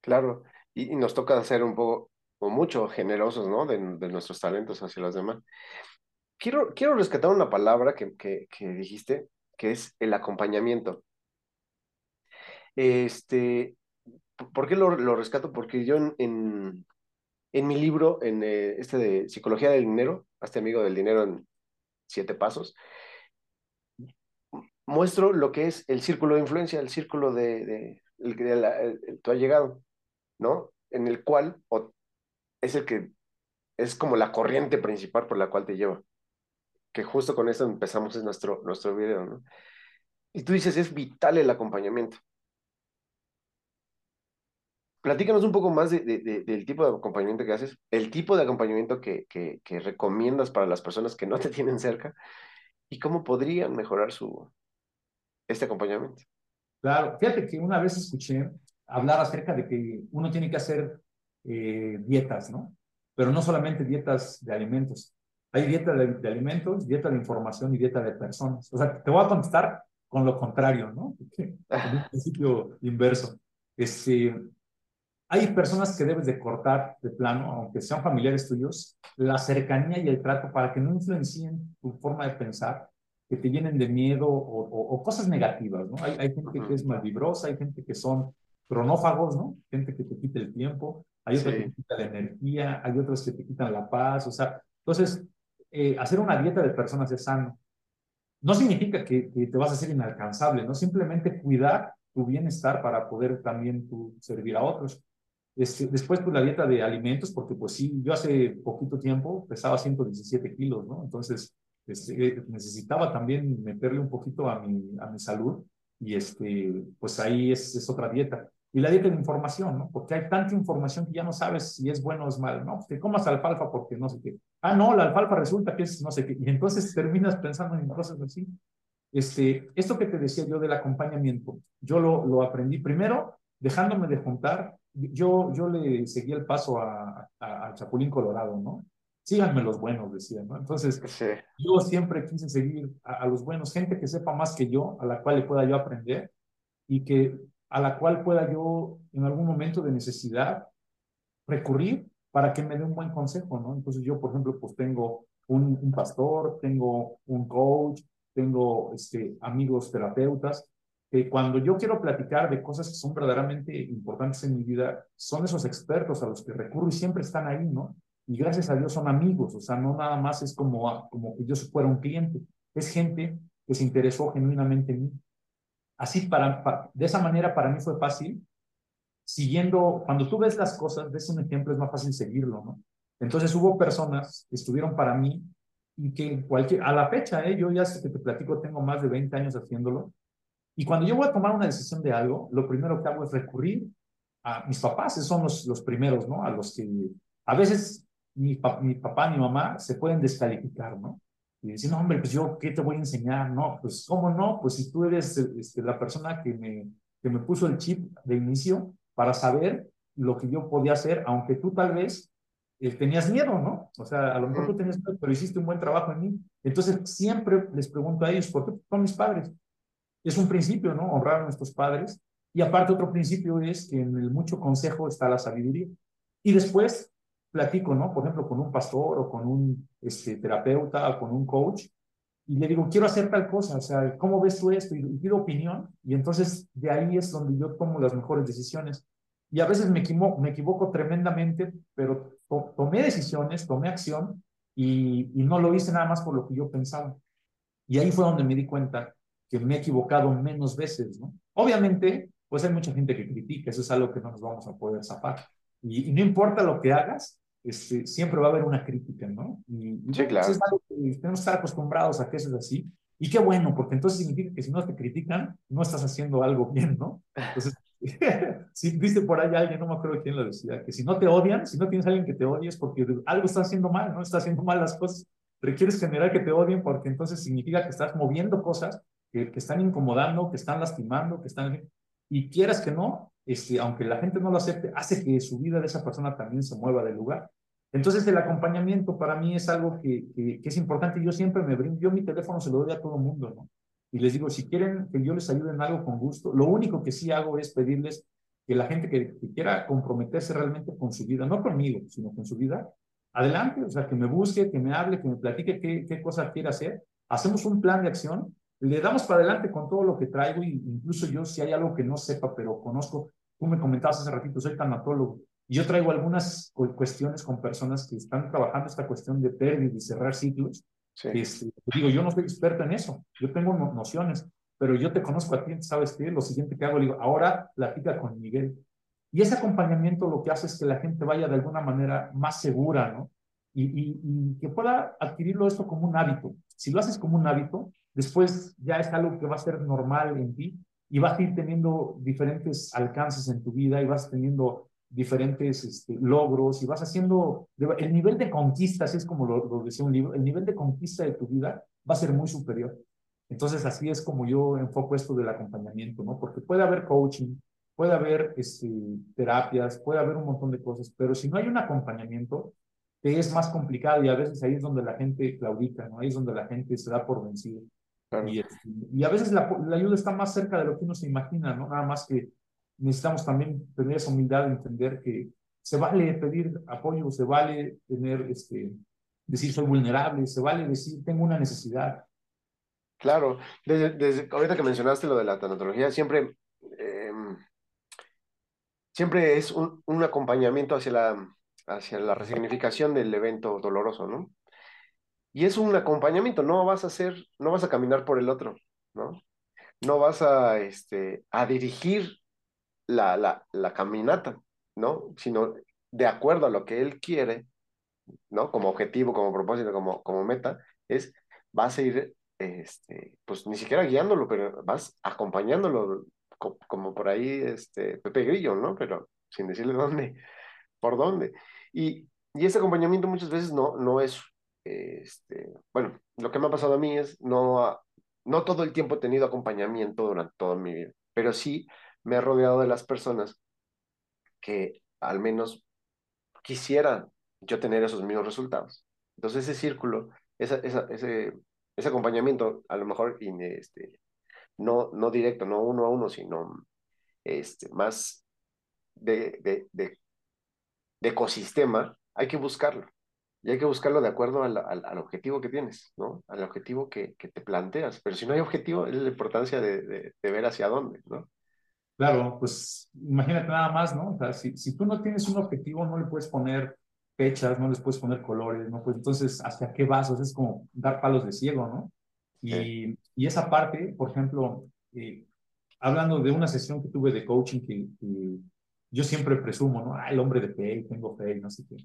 S1: Claro, y, y nos toca ser un poco o mucho generosos, ¿no? De, de, nuestros talentos hacia los demás. Quiero, quiero rescatar una palabra que, que, que dijiste, que es el acompañamiento. Este, ¿por qué lo, lo rescato? Porque yo en, en, en mi libro, en eh, este de Psicología del Dinero, este amigo del dinero en siete pasos, muestro lo que es el círculo de influencia, el círculo de, de, el que el, tú has llegado, ¿no? En el cual o, es el que es como la corriente principal por la cual te lleva. Que justo con eso empezamos nuestro, nuestro video, ¿no? Y tú dices, es vital el acompañamiento. Platícanos un poco más de, de, del tipo de acompañamiento que haces, el tipo de acompañamiento que, que, que, recomiendas para las personas que no te tienen cerca y cómo podrían mejorar su, este acompañamiento.
S2: Claro, fíjate que una vez escuché hablar acerca de que uno tiene que hacer eh, dietas, ¿no? Pero no solamente dietas de alimentos. Hay dieta de, de, alimentos, dieta de información y dieta de personas. O sea, te voy a contestar con lo contrario, ¿no? En principio inverso. Este, hay personas que debes de cortar de plano, aunque sean familiares tuyos, la cercanía y el trato para que no influencien tu forma de pensar, que te llenen de miedo o, o, o cosas negativas, ¿no? Hay, hay gente que es malvibrosa, hay gente que son cronófagos, ¿no? Gente que te quita el tiempo, hay otros sí. que te quitan la energía, hay otros que te quitan la paz, o sea, entonces, eh, hacer una dieta de personas es sano. No significa que, que, te vas a hacer inalcanzable, ¿no? Simplemente cuidar tu bienestar para poder también tú servir a otros. Este, después, pues la dieta de alimentos, porque pues sí, yo hace poquito tiempo pesaba 117 kilos, ¿no? Entonces, este, necesitaba también meterle un poquito a mi, a mi salud y este, pues ahí es, es otra dieta. Y la dieta de información, ¿no? Porque hay tanta información que ya no sabes si es bueno o es malo, ¿no? Te comas alfalfa porque no sé qué. Ah, no, la alfalfa resulta que es no sé qué. Y entonces terminas pensando en cosas así. Este, esto que te decía yo del acompañamiento, yo lo, lo aprendí primero dejándome de juntar yo, yo le seguí el paso a, a, a, Chapulín Colorado, ¿no? Síganme los buenos, decía, ¿no? Entonces, sí. yo siempre quise seguir a, a, los buenos, gente que sepa más que yo, a la cual le pueda yo aprender y que a la cual pueda yo en algún momento de necesidad recurrir para que me dé un buen consejo, ¿no? Entonces yo, por ejemplo, pues tengo un, un pastor, tengo un coach, tengo este, amigos terapeutas, que cuando yo quiero platicar de cosas que son verdaderamente importantes en mi vida, son esos expertos a los que recurro y siempre están ahí, ¿no? Y gracias a Dios son amigos, o sea, no nada más es como, como que yo fuera un cliente, es gente que se interesó genuinamente en mí. Así, para, de esa manera para mí fue fácil, siguiendo, cuando tú ves las cosas, ves un ejemplo, es más fácil seguirlo, ¿no? Entonces hubo personas que estuvieron para mí y que cualquier, a la fecha, ¿eh? yo ya sé que te platico, tengo más de 20 años haciéndolo, y cuando yo voy a tomar una decisión de algo, lo primero que hago es recurrir a mis papás, esos son los, los primeros, ¿no? A los que a veces mi, mi papá, mi mamá se pueden descalificar, ¿no? Y decir, no, hombre, pues yo, ¿qué te voy a enseñar? No, pues, ¿cómo no? Pues si tú eres este, la persona que me, que me puso el chip de inicio para saber lo que yo podía hacer, aunque tú tal vez eh, tenías miedo, ¿no? O sea, a lo mejor tú tenías miedo, pero hiciste un buen trabajo en mí. Entonces, siempre les pregunto a ellos, ¿por qué son mis padres? Es un principio, ¿no? Honrar a nuestros padres. Y aparte, otro principio es que en el mucho consejo está la sabiduría. Y después platico, ¿no? Por ejemplo, con un pastor o con un este, terapeuta o con un coach y le digo, quiero hacer tal cosa, o sea, ¿cómo ves tú esto? Y, pido opinión y entonces de ahí es donde yo tomo las mejores decisiones. Y a veces me me equivoco tremendamente, pero tomé decisiones, tomé acción y, y no lo hice nada más por lo que yo pensaba. Y ahí fue donde me di cuenta que me he equivocado menos veces, ¿no? Obviamente, pues hay mucha gente que critica, eso es algo que no nos vamos a poder zafar. Y, y no importa lo que hagas, este, siempre va a haber una crítica, ¿no? Y,
S1: sí, claro.
S2: es algo que tenemos que estar acostumbrados a que eso es así. Y qué bueno, porque entonces significa que si no te critican, no estás haciendo algo bien, ¿no? Entonces, si viste por ahí alguien, no me acuerdo quién lo decía, que si no te odian, si no tienes a alguien que te odie, es porque algo está haciendo mal, ¿no? Está haciendo mal las cosas. Requieres generar que te odien porque entonces significa que estás moviendo cosas que, están incomodando, que están lastimando, que están... Y quieras que no, este, aunque la gente no lo acepte, hace que su vida de esa persona también se mueva del lugar. Entonces, el acompañamiento para mí es algo que, que, es importante. Yo siempre me brindo, yo mi teléfono se lo doy a todo el mundo, ¿no? Y les digo, si quieren que yo les ayude en algo con gusto, lo único que sí hago es pedirles que la gente que, quiera comprometerse realmente con su vida, no conmigo, sino con su vida, adelante, o sea, que me busque, que me hable, que me platique qué, qué cosa quiere hacer. Hacemos un plan de acción le damos para adelante con todo lo que traigo, incluso yo si hay algo que no sepa, pero conozco, tú me comentabas hace ratito, soy tanatólogo, y yo traigo algunas cuestiones con personas que están trabajando esta cuestión de pérdida y cerrar ciclos. Este, digo, yo no soy experto en eso, yo tengo nociones, pero yo te conozco a ti, ¿sabes qué? Lo siguiente que hago, le digo, ahora platica con Miguel. Y ese acompañamiento lo que hace es que la gente vaya de alguna manera más segura, ¿no? Y, y, y que pueda adquirirlo esto como un hábito. Si lo haces como un hábito, después ya es algo que va a ser normal en ti y vas a ir teniendo diferentes alcances en tu vida y vas teniendo diferentes este, logros y vas haciendo, el nivel de conquista, así es como lo, decía un libro, el nivel de conquista de tu vida va a ser muy superior. Entonces así es como yo enfoco esto del acompañamiento, ¿no? Porque puede haber coaching, puede haber este, terapias, puede haber un montón de cosas, pero si no hay un acompañamiento, te es más complicado y a veces ahí es donde la gente claudica, ¿no? Ahí es donde la gente se da por vencido. Este, y, a veces la, ayuda está más cerca de lo que uno se imagina, ¿no? Nada más que necesitamos también tener esa humildad de entender que se vale pedir apoyo, se vale tener, este, decir soy vulnerable, se vale decir tengo una necesidad.
S1: Claro, desde, desde ahorita que mencionaste lo de la tanatología, siempre, em, siempre es un, un acompañamiento hacia la, hacia la resignificación del evento doloroso, ¿no? Y es un acompañamiento, no vas a hacer, no vas a caminar por el otro, ¿no? No vas a, este, a dirigir la, la, la caminata, ¿no? Sino de acuerdo a lo que él quiere, ¿no? Como objetivo, como propósito, como, como meta, es, vas a ir, este, pues ni siquiera guiándolo, pero vas acompañándolo, como, por ahí, este, Pepe Grillo, ¿no? Pero sin decirle dónde, por dónde. Y, y ese acompañamiento muchas veces no, no es este, bueno, lo que me ha pasado a mí es no, no todo el tiempo he tenido acompañamiento durante toda mi vida, pero sí me he rodeado de las personas que al menos quisiera yo tener esos mismos resultados. Entonces ese círculo, esa, esa, ese, ese acompañamiento, a lo mejor este, no, no directo, no uno a uno, sino este, más de, de, de ecosistema, hay que buscarlo. Y hay que buscarlo de acuerdo al, al, objetivo que tienes, ¿no? Al objetivo que, que, te planteas. Pero si no hay objetivo, es la importancia de, de, de, ver hacia dónde, ¿no?
S2: Claro, pues imagínate nada más, ¿no? O sea, si, si tú no tienes un objetivo, no le puedes poner fechas, no les puedes poner colores, ¿no? Pues entonces, ¿hacia qué vas? O sea, es como dar palos de ciego, ¿no? Y, y esa parte, por ejemplo, eh, hablando de una sesión que tuve de coaching que, que yo siempre presumo, ¿no? Ah, el hombre de fe, tengo fe, no sé qué.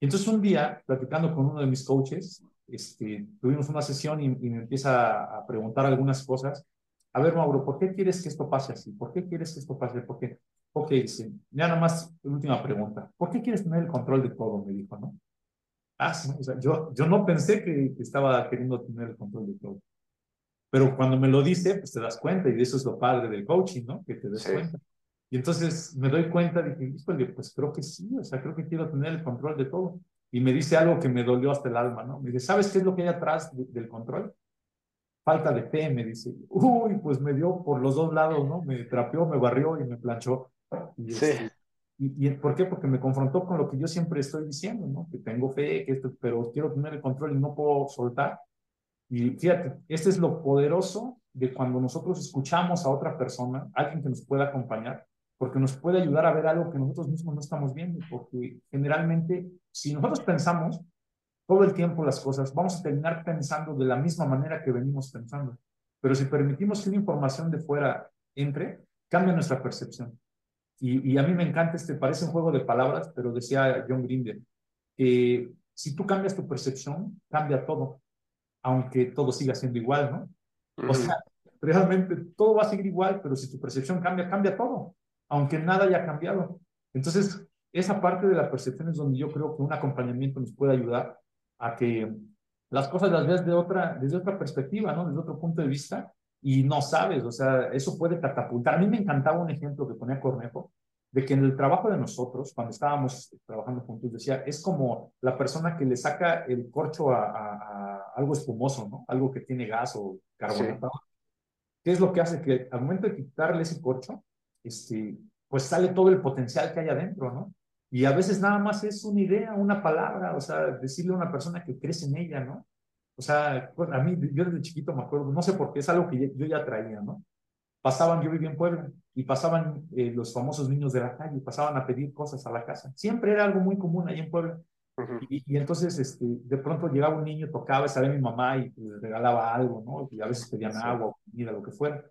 S2: Entonces un día, platicando con uno de mis coaches, este, tuvimos una sesión y, me empieza a preguntar algunas cosas. A ver, Mauro, ¿por qué quieres que esto pase así? ¿Por qué quieres que esto pase? ¿Por qué? Ok, dice, ya nada más, última pregunta. ¿Por qué quieres tener el control de todo? Me dijo, ¿no? Ah, sí, o sea, yo, yo no pensé que, estaba queriendo tener el control de todo. Pero cuando me lo dice, pues te das cuenta, y eso es lo padre del coaching, ¿no? Que te des cuenta. Y entonces me doy cuenta, dije, pues creo que sí, o sea, creo que quiero tener el control de todo. Y me dice algo que me dolió hasta el alma, ¿no? Me dice, ¿sabes qué es lo que hay atrás del control? Falta de fe, me dice. Uy, pues me dio por los dos lados, ¿no? Me trapeó, me barrió y me planchó. Y, sí. Este, y, y, ¿Por qué? Porque me confrontó con lo que yo siempre estoy diciendo, ¿no? Que tengo fe, que esto, pero quiero tener el control y no puedo soltar. Y fíjate, este es lo poderoso de cuando nosotros escuchamos a otra persona, alguien que nos pueda acompañar, porque nos puede ayudar a ver algo que nosotros mismos no estamos viendo, porque generalmente si nosotros pensamos todo el tiempo las cosas, vamos a terminar pensando de la misma manera que venimos pensando. Pero si permitimos que una información de fuera entre, cambia nuestra percepción. Y, y a mí me encanta este, parece un juego de palabras, pero decía John Grinder, que si tú cambias tu percepción, cambia todo, aunque todo siga siendo igual, ¿no? O sea, realmente todo va a seguir igual, pero si tu percepción cambia, cambia todo aunque nada haya cambiado. Entonces, esa parte de la percepción es donde yo creo que un acompañamiento nos puede ayudar a que las cosas las veas de otra, desde otra perspectiva, ¿no? Desde otro punto de vista, y no sabes, o sea, eso puede catapultar. A mí me encantaba un ejemplo que ponía Cornejo, de que en el trabajo de nosotros, cuando estábamos trabajando juntos, decía, es como la persona que le saca el corcho a, algo espumoso, ¿no? Algo que tiene gas o carbonatado. ¿Qué es lo que hace? Que al momento de quitarle ese corcho, este, pues sale todo el potencial que hay adentro, ¿no? Y a veces nada más es una idea, una palabra, o sea, decirle a una persona que crece en ella, ¿no? O sea, a mí, yo desde chiquito me acuerdo, no sé por qué, es algo que yo ya traía, ¿no? Pasaban, yo vivía en Puebla, y pasaban eh, los famosos niños de la calle, pasaban a pedir cosas a la casa. Siempre era algo muy común ahí en Puebla. y, entonces, este, de pronto llegaba un niño, tocaba, sabía mi mamá y le regalaba algo, ¿no? Y a veces pedían agua, comida, lo que fuera.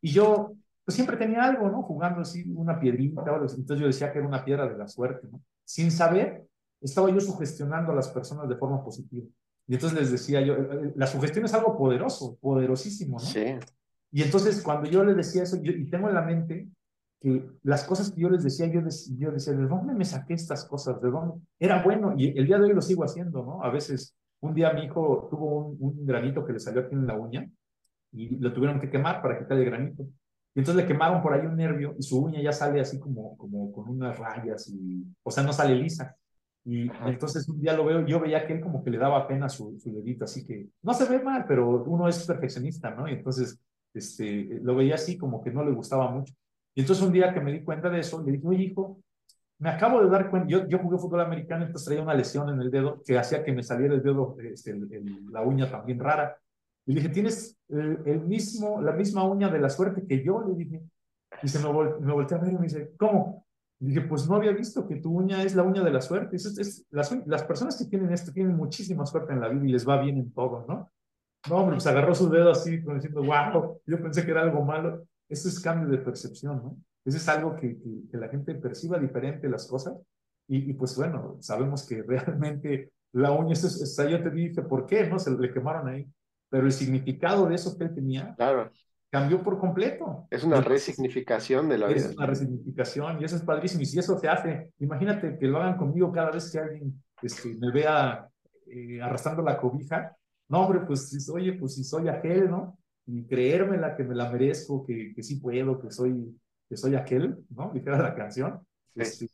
S2: Y yo, pues siempre tenía algo, ¿no? Jugando así, una piedrita, entonces yo decía que era una piedra de la suerte, ¿no? Sin saber, estaba yo sugestionando a las personas de forma positiva. Y entonces les decía yo, eh, eh, la sugestión es algo poderoso, poderosísimo, ¿no?
S1: Sí.
S2: Y entonces cuando yo les decía eso, yo, y tengo en la mente que las cosas que yo les decía, yo, yo decía, ¿de dónde me saqué estas cosas? ¿De dónde? Era bueno, y el día de hoy lo sigo haciendo, ¿no? A veces, un día mi hijo tuvo un, un granito que le salió aquí en la uña, y lo tuvieron que quemar para quitar el granito. Y entonces le quemaron por ahí un nervio y su uña ya sale así como, como con unas rayas, y, o sea, no sale lisa. Y, entonces un día lo veo, yo veía que él como que le daba pena su, su dedito, así que no se ve mal, pero uno es perfeccionista, ¿no? Y entonces este, lo veía así como que no le gustaba mucho. Y entonces un día que me di cuenta de eso, le dije, oye hijo, me acabo de dar cuenta, yo, yo jugué fútbol americano, entonces traía una lesión en el dedo que hacía que me saliera el dedo, este, la uña también rara. Y dije, ¿tienes el, mismo, la misma uña de la suerte que yo? Le dije. Y se me, me volteé a ver y me dice, ¿cómo? Le dije, pues no había visto que tu uña es la uña de la suerte. Es, las, las, personas que tienen esto tienen muchísima suerte en la vida y les va bien en todo, ¿no? No, hombre, pues agarró su dedo así, como diciendo, wow, yo pensé que era algo malo. Eso es cambio de percepción, ¿no? Eso es algo que, que, la gente perciba diferente las cosas. Y, y, pues bueno, sabemos que realmente la uña, es, yo te dije, ¿por qué? ¿No? Se le quemaron ahí pero el significado de eso que él tenía
S1: claro.
S2: cambió por completo.
S1: Es una resignificación de la vida.
S2: Es una resignificación y eso es padrísimo. Y si eso se hace, imagínate que lo hagan conmigo cada vez que alguien este, me vea eh, arrastrando la cobija. No, hombre, pues si oye, pues si soy aquel, ¿no? Y creérmela que me la merezco, que, que sí puedo, que soy, que soy aquel, ¿no? Dijera la canción. Este,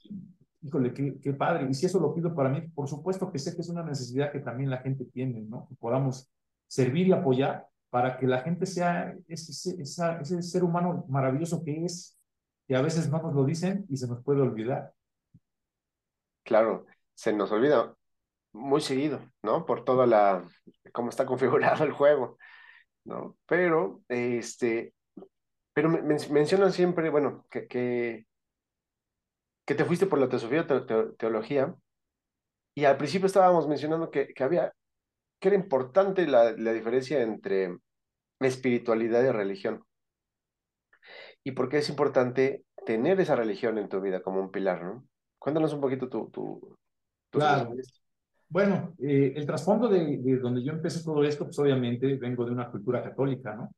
S2: híjole, qué, qué, padre. Y si eso lo pido para mí, por supuesto que sé que es una necesidad que también la gente tiene, ¿no? Que podamos servir y apoyar para que la gente sea ese, ser humano maravilloso que es, que a veces no nos lo dicen y se nos puede olvidar.
S1: Claro, se nos olvida. muy seguido, ¿no? Por toda la, cómo está configurado el juego, ¿no? Pero, este, pero mencionan siempre, bueno, que, que, que, te fuiste por la teosofía, teología, y al principio estábamos mencionando que, que había, que era importante la, la diferencia entre espiritualidad y religión. Y por qué es importante tener esa religión en tu vida como un pilar, ¿no? Cuéntanos un poquito tu... tu,
S2: claro. Bueno, eh, el trasfondo de, de, donde yo empecé todo esto, pues obviamente vengo de una cultura católica, ¿no?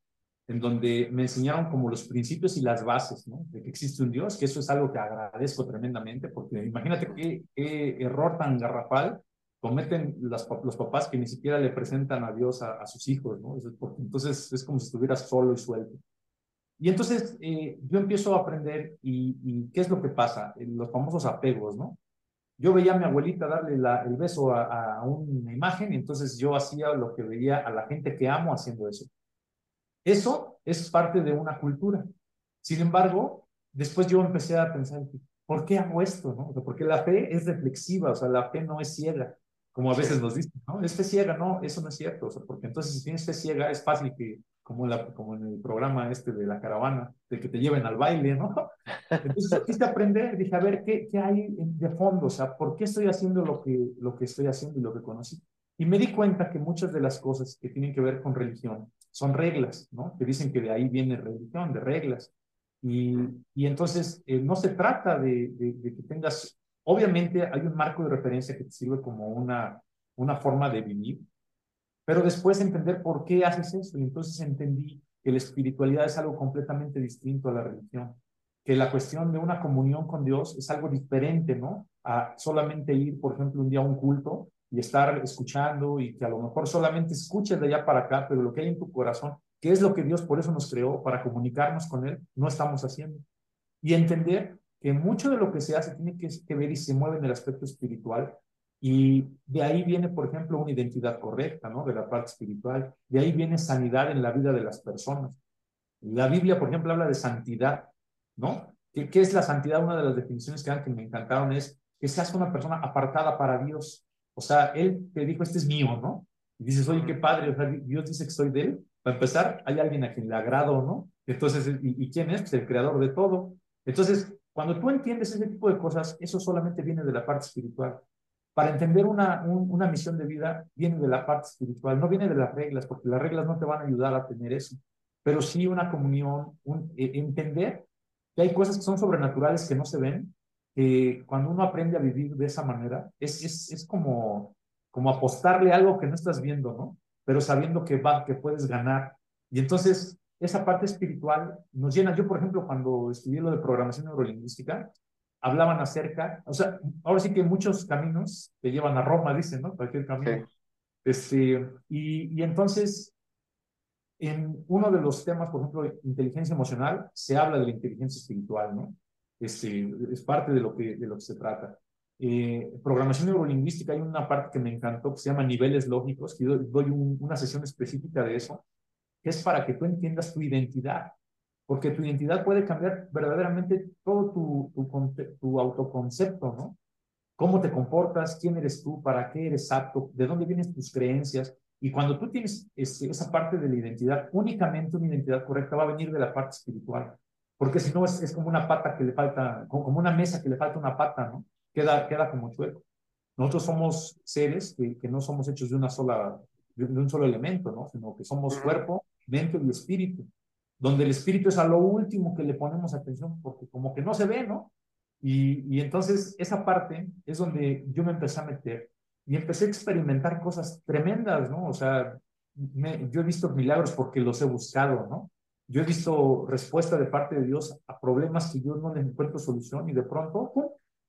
S2: En donde me enseñaron como los principios y las bases, ¿no? De que existe un Dios, que eso es algo que agradezco tremendamente, porque imagínate qué, qué error tan garrafal cometen las, los papás que ni siquiera le presentan a Dios a, a sus hijos, ¿no? Entonces es como si estuvieras solo y suelto. Y entonces eh, yo empiezo a aprender y, y, ¿qué es lo que pasa? Los famosos apegos, ¿no? Yo veía a mi abuelita darle la, el beso a, a, una imagen y entonces yo hacía lo que veía a la gente que amo haciendo eso. Eso es parte de una cultura. Sin embargo, después yo empecé a pensar, ¿por qué hago esto? ¿no? porque la fe es reflexiva, o sea, la fe no es ciega, como a veces nos dicen, ¿no? Es fe ciega, no, eso no es cierto, o sea, porque entonces si tienes fe ciega es fácil que como, la, como en el programa este de la caravana, de que te lleven al baile, ¿no? Entonces quise aprender, dije, a ver, ¿qué, qué hay de fondo? O sea, ¿por qué estoy haciendo lo que, lo que estoy haciendo y lo que conocí? Y me di cuenta que muchas de las cosas que tienen que ver con religión son reglas, ¿no? Que dicen que de ahí viene religión, de reglas. Y, y entonces eh, no se trata de, de, de, que tengas, obviamente hay un marco de referencia que te sirve como una, una forma de vivir, pero después entender por qué haces eso. Y entonces entendí que la espiritualidad es algo completamente distinto a la religión. Que la cuestión de una comunión con Dios es algo diferente, ¿no? A solamente ir, por ejemplo, un día a un culto y estar escuchando y que a lo mejor solamente escuches de allá para acá, pero lo que hay en tu corazón, que es lo que Dios por eso nos creó, para comunicarnos con Él, no estamos haciendo. Y entender que mucho de lo que se hace tiene que, que ver y se mueve en el aspecto espiritual y de ahí viene, por ejemplo, una identidad correcta, ¿no? De la parte espiritual. De ahí viene sanidad en la vida de las personas. La Biblia, por ejemplo, habla de santidad, ¿no? ¿Qué, qué es la santidad? Una de las definiciones que, que me encantaron es que seas una persona apartada para Dios. O sea, Él te dijo, este es mío, ¿no? Y dices, oye, qué padre, o sea, Dios dice que soy de Él. Para empezar, hay alguien a quien le agrado, ¿no? Entonces, ¿y, y quién es? Pues el creador de todo. Entonces, cuando tú entiendes ese tipo de cosas, eso solamente viene de la parte espiritual. Para entender una, una misión de vida viene de la parte espiritual, no viene de las reglas, porque las reglas no te van a ayudar a tener eso, pero sí una comunión, un, eh, entender que hay cosas que son sobrenaturales que no se ven, que cuando uno aprende a vivir de esa manera, es, es, es como, como apostarle algo que no estás viendo, ¿no? Pero sabiendo que, va, que puedes ganar. Y entonces esa parte espiritual nos llena. Yo, por ejemplo, cuando estudié lo de programación neurolingüística, hablaban acerca, o sea, ahora sí que muchos caminos te llevan a Roma, dicen, ¿no? Cualquier camino. Este, y, y entonces, en uno de los temas, por ejemplo, inteligencia emocional, se habla de la inteligencia espiritual, ¿no? Este, es parte de lo que, de lo que se trata. Eh, programación neurolingüística, hay una parte que me encantó que se llama niveles lógicos, que yo doy una sesión específica de eso, es para que tú entiendas tu identidad porque tu identidad puede cambiar verdaderamente todo tu, tu, tu, autoconcepto, ¿no? Cómo te comportas, quién eres tú, para qué eres apto, de dónde vienen tus creencias. Y cuando tú tienes esa parte de la identidad, únicamente una identidad correcta va a venir de la parte espiritual. Porque si no, es, es como una pata que le falta, como una mesa que le falta una pata, ¿no? Queda, queda como chueco. Nosotros somos seres que, que no somos hechos de una sola, de un solo elemento, ¿no? Sino que somos cuerpo, mente y espíritu donde el espíritu es a lo último que le ponemos atención, porque como que no se ve, ¿no? Y, y entonces esa parte es donde yo me empecé a meter y empecé a experimentar cosas tremendas, ¿no? O sea, yo he visto milagros porque los he buscado, ¿no? Yo he visto respuesta de parte de Dios a problemas que yo no les encuentro solución y de pronto ¡pum!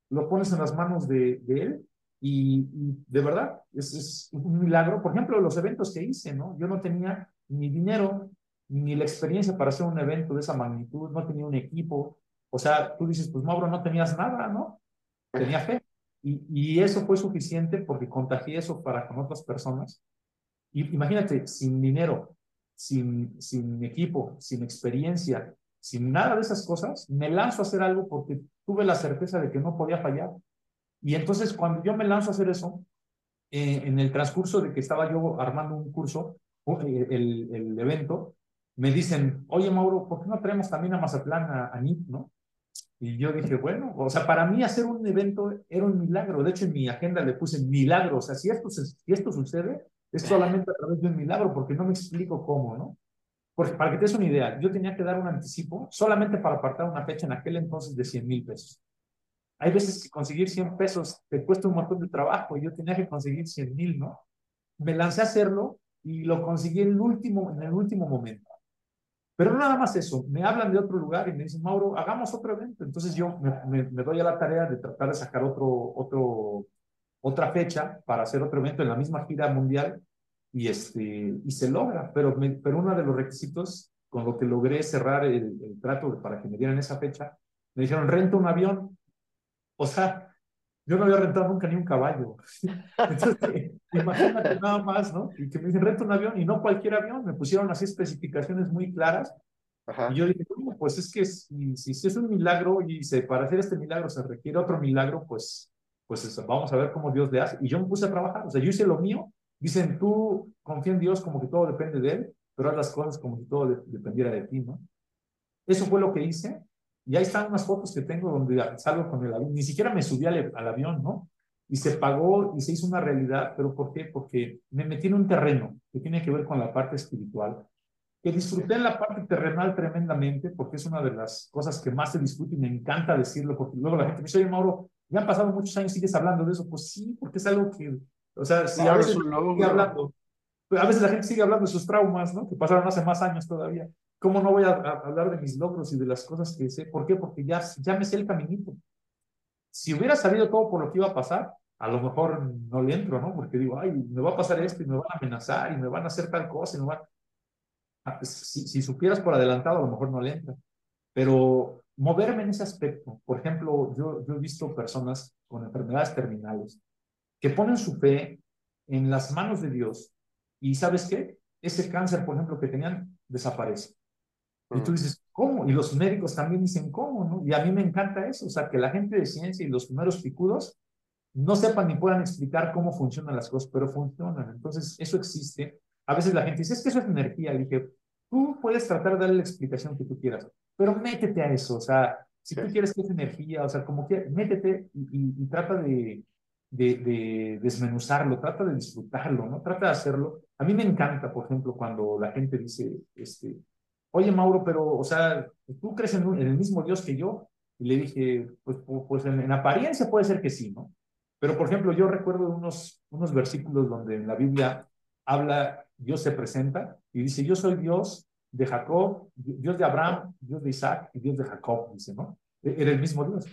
S2: lo pones en las manos de, de Él y, y, de verdad es, es un milagro. Por ejemplo, los eventos que hice, ¿no? Yo no tenía ni dinero, ni la experiencia para hacer un evento de esa magnitud, no tenía un equipo. O sea, tú dices, pues Mauro, no tenías nada, ¿no? Tenía fe. Y, y eso fue suficiente porque contagié eso para con otras personas. Y imagínate, sin dinero, sin, sin equipo, sin experiencia, sin nada de esas cosas, me lanzo a hacer algo porque tuve la certeza de que no podía fallar. Y entonces cuando yo me lanzo a hacer eso, eh, en el transcurso de que estaba yo armando un curso, el, el, evento, me dicen, oye Mauro, ¿por qué no traemos también a Mazatlán a, a NIT, no? Y yo dije, bueno, o sea, para mí hacer un evento era un milagro. De hecho, en mi agenda le puse milagro. O sea, si esto, si esto sucede, es solamente a través de un milagro, porque no me explico cómo, ¿no? Porque para que te des una idea, yo tenía que dar un anticipo solamente para apartar una fecha en aquel entonces de 100 mil pesos. Hay veces que conseguir 100 pesos te cuesta un montón de trabajo y yo tenía que conseguir 100 mil, ¿no? Me lancé a hacerlo y lo conseguí en el último, en el último momento. Pero nada más eso, me hablan de otro lugar y me dicen, Mauro, hagamos otro evento. Entonces yo me, me, doy a la tarea de tratar de sacar otro, otro, otra fecha para hacer otro evento en la misma gira mundial y, este, y se logra. Pero, pero uno de los requisitos con lo que logré cerrar el, el trato para que me dieran esa fecha, me dijeron, renta un avión. O sea, yo no había rentado nunca ni un caballo. Entonces, imagínate nada más, ¿no? Y que me dicen, renta un avión y no cualquier avión. Me pusieron así especificaciones muy claras. Y yo dije, pues es que si, si, es un milagro y se, para hacer este milagro se requiere otro milagro, pues, pues vamos a ver cómo Dios le hace. Y yo me puse a trabajar. O sea, yo hice lo mío. Dicen, tú confía en Dios como que todo depende de Él, pero haz las cosas como si todo dependiera de ti, ¿no? Eso fue lo que hice y ahí están unas fotos que tengo donde salgo con el avión. Ni siquiera me subí al, avión, ¿no? Y se pagó y se hizo una realidad. ¿Pero por qué? Porque me metí en un terreno que tiene que ver con la parte espiritual, que disfruté en la parte terrenal tremendamente, porque es una de las cosas que más se disfruta y me encanta decirlo, porque luego la gente me dice, oye, Mauro, ya han pasado muchos años, ¿sigues hablando de eso? Pues sí, porque es algo que, o sea, si a veces sigue hablando, a veces la gente sigue hablando de sus traumas, ¿no? Que pasaron hace más años todavía. ¿Cómo no voy a, hablar de mis logros y de las cosas que sé? ¿Por qué? Porque ya, ya me sé el caminito. Si hubiera sabido todo por lo que iba a pasar, a lo mejor no le entro, ¿no? Porque digo, ay, me va a pasar esto y me van a amenazar y me van a hacer tal cosa y me van... Ah, pues, si, supieras por adelantado, a lo mejor no le entra. Pero moverme en ese aspecto, por ejemplo, yo, yo he visto personas con enfermedades terminales que ponen su fe en las manos de Dios y ¿sabes qué? Ese cáncer, por ejemplo, que tenían, desaparece. Y tú dices, ¿cómo? Y los médicos también dicen, ¿cómo? ¿no? Y a mí me encanta eso, o sea, que la gente de ciencia y los primeros picudos no sepan ni puedan explicar cómo funcionan las cosas, pero funcionan. Entonces, eso existe. A veces la gente dice, es que eso es energía. Y dije, tú puedes tratar de darle la explicación que tú quieras, pero métete a eso, o sea, si tú quieres que es energía, o sea, como que métete y, trata de, de, de, desmenuzarlo, trata de disfrutarlo, ¿no? Trata de hacerlo. A mí me encanta, por ejemplo, cuando la gente dice, este, oye Mauro, pero, o sea, ¿tú crees en, el mismo Dios que yo? Y le dije, pues, pues en, apariencia puede ser que sí, ¿no? Pero, por ejemplo, yo recuerdo unos, unos versículos donde en la Biblia habla, Dios se presenta y dice, yo soy Dios de Jacob, Dios de Abraham, Dios de Isaac y Dios de Jacob, dice, ¿no? E, era el mismo Dios.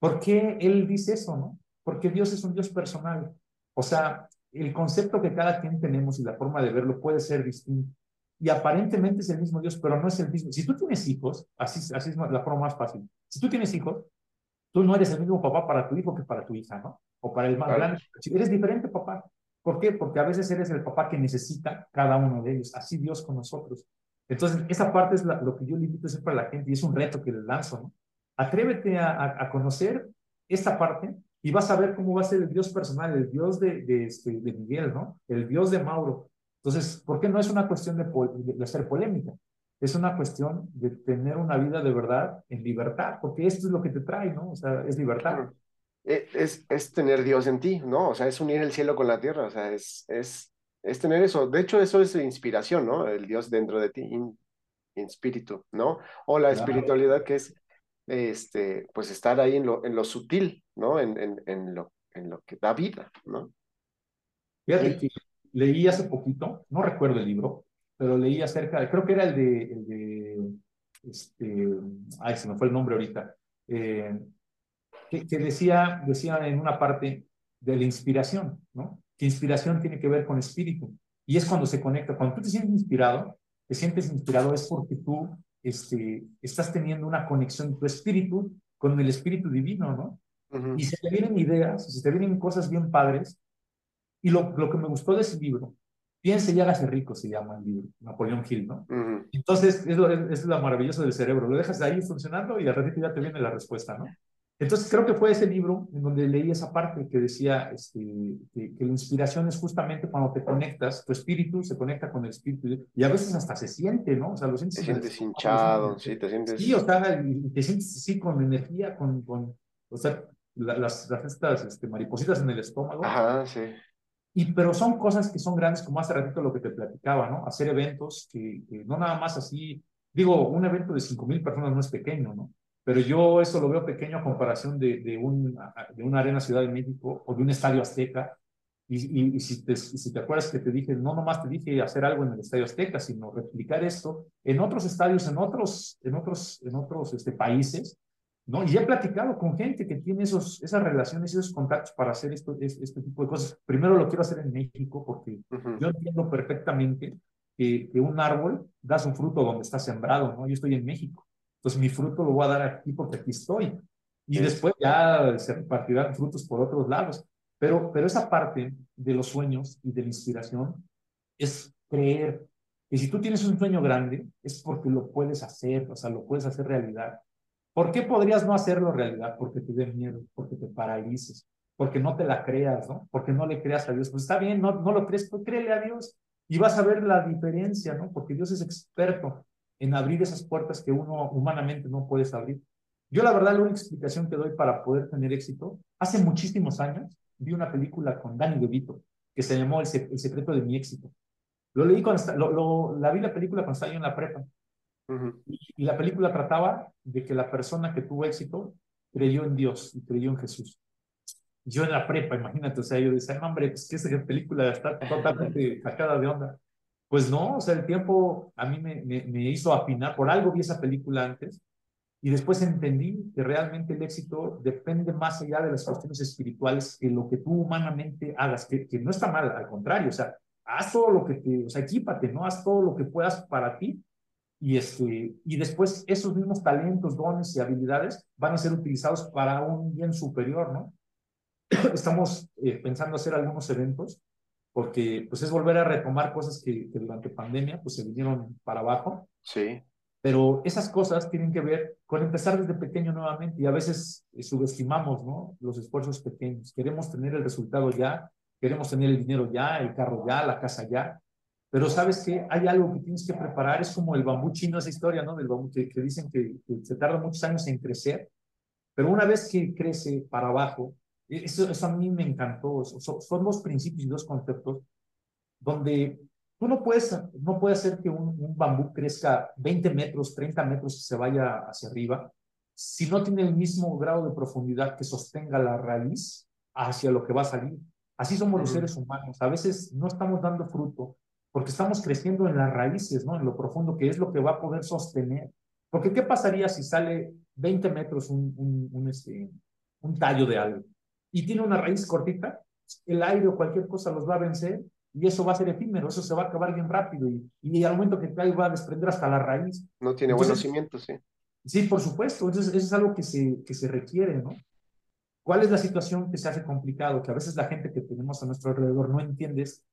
S2: ¿Por qué él dice eso, no? Porque Dios es un Dios personal. O sea, el concepto que cada quien tenemos y la forma de verlo puede ser distinto y aparentemente es el mismo Dios, pero no es el mismo. Si tú tienes hijos, así, así es la forma más fácil. Si tú tienes hijos, tú no eres el mismo papá para tu hijo que para tu hija, ¿no? O para el más grande. Eres diferente papá. ¿Por qué? Porque a veces eres el papá que necesita cada uno de ellos. Así Dios con nosotros. Entonces, esa parte es lo que yo le invito siempre a la gente y es un reto que les lanzo, ¿no? Atrévete a, a, conocer esta parte y vas a ver cómo va a ser el Dios personal, el Dios de, de, este, de Miguel, ¿no? El Dios de Mauro, entonces, ¿por qué no es una cuestión de, de, hacer polémica? Es una cuestión de tener una vida de verdad en libertad, porque esto es lo que te trae, ¿no? O sea, es libertad.
S1: E, es, es tener Dios en ti, ¿no? O sea, es unir el cielo con la tierra, o sea, es, es, es tener eso. De hecho, eso es inspiración, ¿no? El Dios dentro de ti, in, espíritu, ¿no? O la espiritualidad que es, este, pues estar ahí en lo, en lo sutil, ¿no? En, en, en, lo, en lo que da vida, ¿no?
S2: Fíjate que leí hace poquito, no recuerdo el libro, pero leí acerca, creo que era el de, el de este, ay, se me fue el nombre ahorita, eh, que, que, decía, decía en una parte de la inspiración, ¿no? Que inspiración tiene que ver con espíritu. Y es cuando se conecta, cuando tú te sientes inspirado, te sientes inspirado es porque tú este, estás teniendo una conexión en tu espíritu con el espíritu divino, ¿no? Y se te vienen ideas, se te vienen cosas bien padres, y lo, lo que me gustó de ese libro, Piense y hágase rico, se llama el libro, Napoleón Hill, ¿no? Entonces, es lo, es, lo maravilloso del cerebro, lo dejas ahí funcionando y al ratito ya te viene la respuesta, ¿no? Entonces creo que fue ese libro en donde leí esa parte que decía este, que, la inspiración es justamente cuando te conectas, tu espíritu se conecta con el espíritu y a veces hasta se siente, ¿no? O sea, lo sientes.
S1: Te sientes hinchado, sí, te sientes.
S2: Sí, o sea, y te sientes así con energía, con, con o sea, las, las estas este, maripositas en el estómago.
S1: Ajá, sí.
S2: Y, pero son cosas que son grandes, como hace ratito lo que te platicaba, ¿no? Hacer eventos que, que no nada más así, digo, un evento de 5 mil personas no es pequeño, ¿no? pero yo eso lo veo pequeño a comparación de, de, un, de una arena Ciudad de México o de un estadio Azteca. Y, y, si, te, si te acuerdas que te dije, no nomás te dije hacer algo en el estadio Azteca, sino replicar esto en otros estadios, en otros, en otros, en otros este, países, ¿no? Y he platicado con gente que tiene esos, esas relaciones, esos contactos para hacer esto, este, tipo de cosas. Primero lo quiero hacer en México porque yo entiendo perfectamente que, que, un árbol da su fruto donde está sembrado, ¿no? Yo estoy en México. Entonces mi fruto lo voy a dar aquí porque aquí estoy. Y después ya se repartirán frutos por otros lados. Pero, pero esa parte de los sueños y de la inspiración es creer que si tú tienes un sueño grande es porque lo puedes hacer, o sea, lo puedes hacer realidad. ¿Por qué podrías no hacerlo realidad? Porque te dé miedo, porque te paralices, porque no te la creas, ¿no? Porque no le creas a Dios. Pues está bien, no, no lo crees, pues créele a Dios y vas a ver la diferencia, ¿no? Porque Dios es experto en abrir esas puertas que uno humanamente no puedes abrir. Yo la verdad la única explicación que doy para poder tener éxito, hace muchísimos años vi una película con Danny DeVito que se llamó El, secreto de mi éxito. Lo leí cuando lo, la vi la película cuando estaba yo en la prepa. Y, la película trataba de que la persona que tuvo éxito creyó en Dios y creyó en Jesús. Yo en la prepa, imagínate, o sea, yo decía, hombre, pues que esa película está totalmente sacada de onda. Pues no, o sea, el tiempo a mí me, me, hizo afinar, por algo vi esa película antes, y después entendí que realmente el éxito depende más allá de las cuestiones espirituales que lo que tú humanamente hagas, que, que no está mal, al contrario, o sea, haz todo lo que te, o sea, equípate, ¿no? Haz todo lo que puedas para ti y, este, y después esos mismos talentos, dones y habilidades van a ser utilizados para un bien superior, ¿no? Estamos eh, pensando hacer algunos eventos porque pues es volver a retomar cosas que, durante pandemia pues se vinieron para abajo.
S1: Sí.
S2: Pero esas cosas tienen que ver con empezar desde pequeño nuevamente y a veces eh, subestimamos, ¿no? Los esfuerzos pequeños. Queremos tener el resultado ya, queremos tener el dinero ya, el carro ya, la casa ya. Pero sabes que hay algo que tienes que preparar, es como el bambú chino, esa historia, ¿no? Del bambú que, dicen que, que se tarda muchos años en crecer, pero una vez que crece para abajo, eso, eso a mí me encantó. Son, dos principios y dos conceptos donde tú no puedes, no puedes hacer que un, un, bambú crezca 20 metros, 30 metros y se vaya hacia arriba si no tiene el mismo grado de profundidad que sostenga la raíz hacia lo que va a salir. Así somos los seres humanos. A veces no estamos dando fruto porque estamos creciendo en las raíces, ¿no? En lo profundo, que es lo que va a poder sostener. Porque ¿qué pasaría si sale 20 metros un, un, un, este, un tallo de algo? y tiene una raíz cortita, el aire o cualquier cosa los va a vencer y eso va a ser efímero, eso se va a acabar bien rápido y, y al momento que cae va a desprender hasta la raíz.
S1: No tiene buenos cimientos, sí.
S2: Sí, por supuesto, entonces eso es algo que se, que se requiere, ¿no? ¿Cuál es la situación que se hace complicado? Que a veces la gente que tenemos a nuestro alrededor no entiendes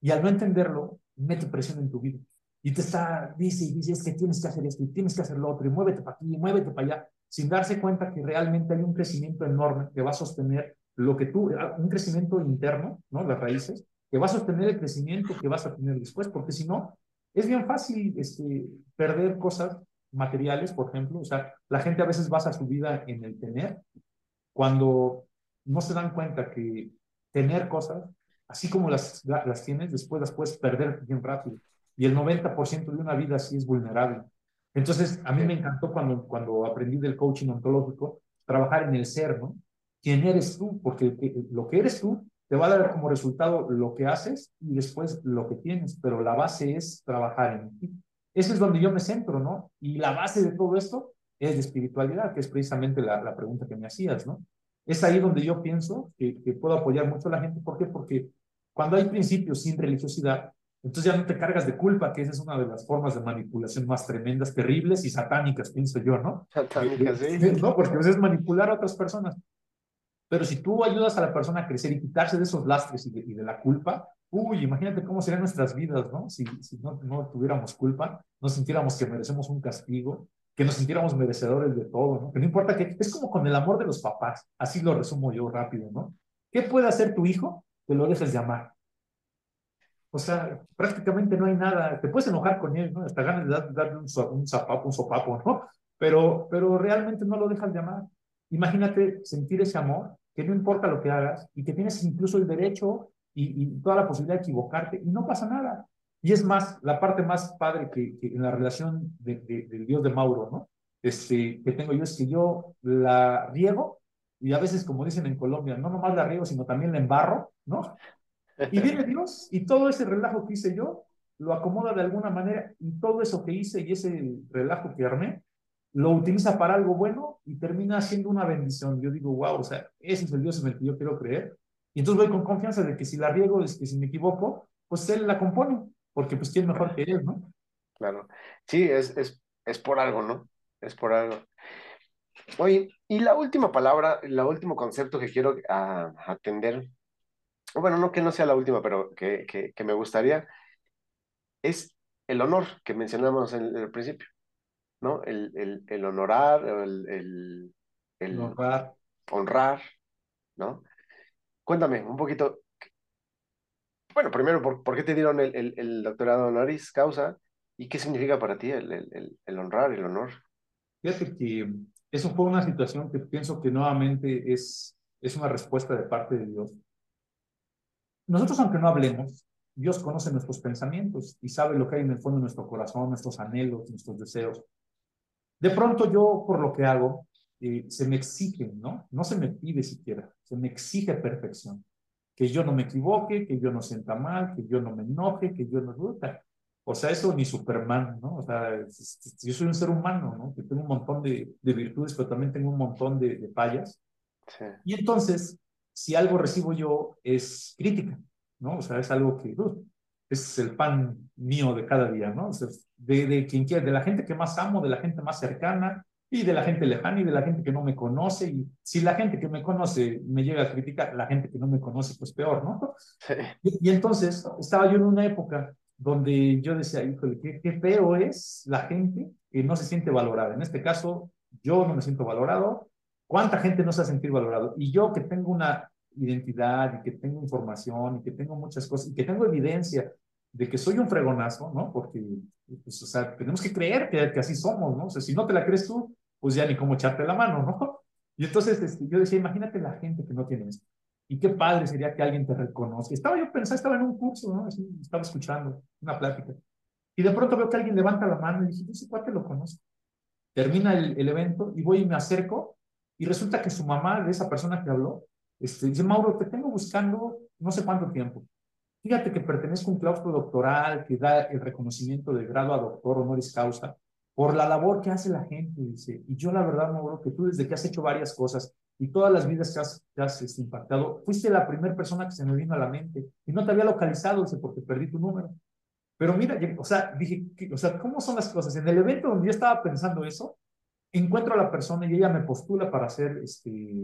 S2: y al no entenderlo, mete presión en tu vida. Y te está, dice y dice, es que tienes que hacer esto y tienes que hacer lo otro y muévete para aquí, muévete para allá sin darse cuenta que realmente hay un crecimiento enorme que va a sostener lo que tú, un crecimiento interno, ¿no? Las raíces, que va a sostener el crecimiento que vas a tener después, porque si no, es bien fácil este, perder cosas materiales, por ejemplo, o sea, la gente a veces basa su vida en el tener, cuando no se dan cuenta que tener cosas, así como las, las tienes, después las puedes perder bien rápido. Y el 90% de una vida así es vulnerable. Entonces, a mí me encantó cuando, cuando aprendí del coaching ontológico, trabajar en el ser, ¿no? ¿Quién eres tú? Porque lo que eres tú te va a dar como resultado lo que haces y después lo que tienes, pero la base es trabajar en ti. Ese es donde yo me centro, ¿no? Y la base de todo esto es de espiritualidad, que es precisamente la, la pregunta que me hacías, ¿no? Es ahí donde yo pienso que, que puedo apoyar mucho a la gente. ¿Por qué? Porque cuando hay principios sin religiosidad, entonces ya no te cargas de culpa, que esa es una de las formas de manipulación más tremendas, terribles y satánicas, pienso yo, ¿no?
S1: Satánicas, sí.
S2: No, porque a veces es manipular a otras personas. Pero si tú ayudas a la persona a crecer y quitarse de esos lastres y de, la culpa, uy, imagínate cómo serían nuestras vidas, ¿no? Si, si no, no tuviéramos culpa, no sintiéramos que merecemos un castigo, que nos sintiéramos merecedores de todo, ¿no? Que no importa que, es como con el amor de los papás, así lo resumo yo rápido, ¿no? ¿Qué puede hacer tu hijo que lo dejes de amar? O sea, prácticamente no hay nada, te puedes enojar con él, ¿no? Hasta ganas de darle un, un un sopapo, ¿no? Pero, pero realmente no lo dejas de amar. Imagínate sentir ese amor, que no importa lo que hagas y que tienes incluso el derecho y, toda la posibilidad de equivocarte y no pasa nada. Y es más, la parte más padre que, en la relación de, del Dios de Mauro, ¿no? Este, que tengo yo es que yo la riego y a veces, como dicen en Colombia, no nomás la riego, sino también la embarro, ¿no? Y viene Dios y todo ese relajo que hice yo lo acomoda de alguna manera y todo eso que hice y ese relajo que armé lo utiliza para algo bueno y termina siendo una bendición. Yo digo, wow, o sea, ese es el Dios en el que yo quiero creer. Y entonces voy con confianza de que si la riego, es que si me equivoco, pues Él la compone porque pues quién mejor que él, ¿no?
S1: Claro. Sí, es, es, es por algo, ¿no? Es por algo. Oye, y la última palabra, el último concepto que quiero atender, bueno, no que no sea la última, pero que, que, me gustaría, es el honor que mencionamos en, el principio, ¿no? El, el, el honorar, el, el,
S2: honrar.
S1: honrar, ¿no? Cuéntame un poquito, bueno, primero, ¿por, qué te dieron el, el, doctorado honoris causa? ¿Y qué significa para ti el, el, el honrar, el honor?
S2: Fíjate que eso fue una situación que pienso que nuevamente es, es una respuesta de parte de Dios. Nosotros, aunque no hablemos, Dios conoce nuestros pensamientos y sabe lo que hay en el fondo de nuestro corazón, nuestros anhelos, nuestros deseos. De pronto yo, por lo que hago, eh, se me exige, ¿no? No se me pide siquiera, se me exige perfección que yo no me equivoque, que yo no sienta mal, que yo no me enoje, que yo no duda. O sea, eso ni Superman, ¿no? O sea, yo soy un ser humano, ¿no? Que tengo un montón de, de virtudes, pero también tengo un montón de, de fallas. Sí. Y entonces, si algo recibo yo, es crítica, ¿no? O sea, es algo que uh, es el pan mío de cada día, ¿no? O sea, de, de quien quiera, de la gente que más amo, de la gente más cercana, y de la gente lejana y de la gente que no me conoce. Y si la gente que me conoce me llega a criticar, la gente que no me conoce, pues peor, ¿no? Y, entonces estaba yo en una época donde yo decía, híjole, qué, feo es la gente que no se siente valorada. En este caso, yo no me siento valorado. ¿Cuánta gente no se ha sentido valorado? Y yo que tengo una identidad y que tengo información y que tengo muchas cosas y que tengo evidencia de que soy un fregonazo, ¿no? Porque, pues, o sea, tenemos que creer que, que así somos, ¿no? O sea, si no te la crees tú, pues ya ni cómo echarte la mano, ¿no? Y entonces este, yo decía, imagínate la gente que no tiene esto. Y qué padre sería que alguien te reconozca. Estaba yo pensando, estaba en un curso, ¿no? estaba escuchando una plática. Y de pronto veo que alguien levanta la mano y dije, yo sé te lo conozco. Termina el, el, evento y voy y me acerco y resulta que su mamá, de esa persona que habló, este, dice, Mauro, te tengo buscando no sé cuánto tiempo. Fíjate que pertenezco a un claustro doctoral que da el reconocimiento de grado a doctor honoris causa por la labor que hace la gente, dice. Y yo la verdad, Mauro, que tú desde que has hecho varias cosas y todas las vidas que has, que has este, impactado, fuiste la primera persona que se me vino a la mente y no te había localizado, dice, porque perdí tu número. Pero mira, o sea, dije, o sea, ¿cómo son las cosas? En el evento donde yo estaba pensando eso, encuentro a la persona y ella me postula para ser este,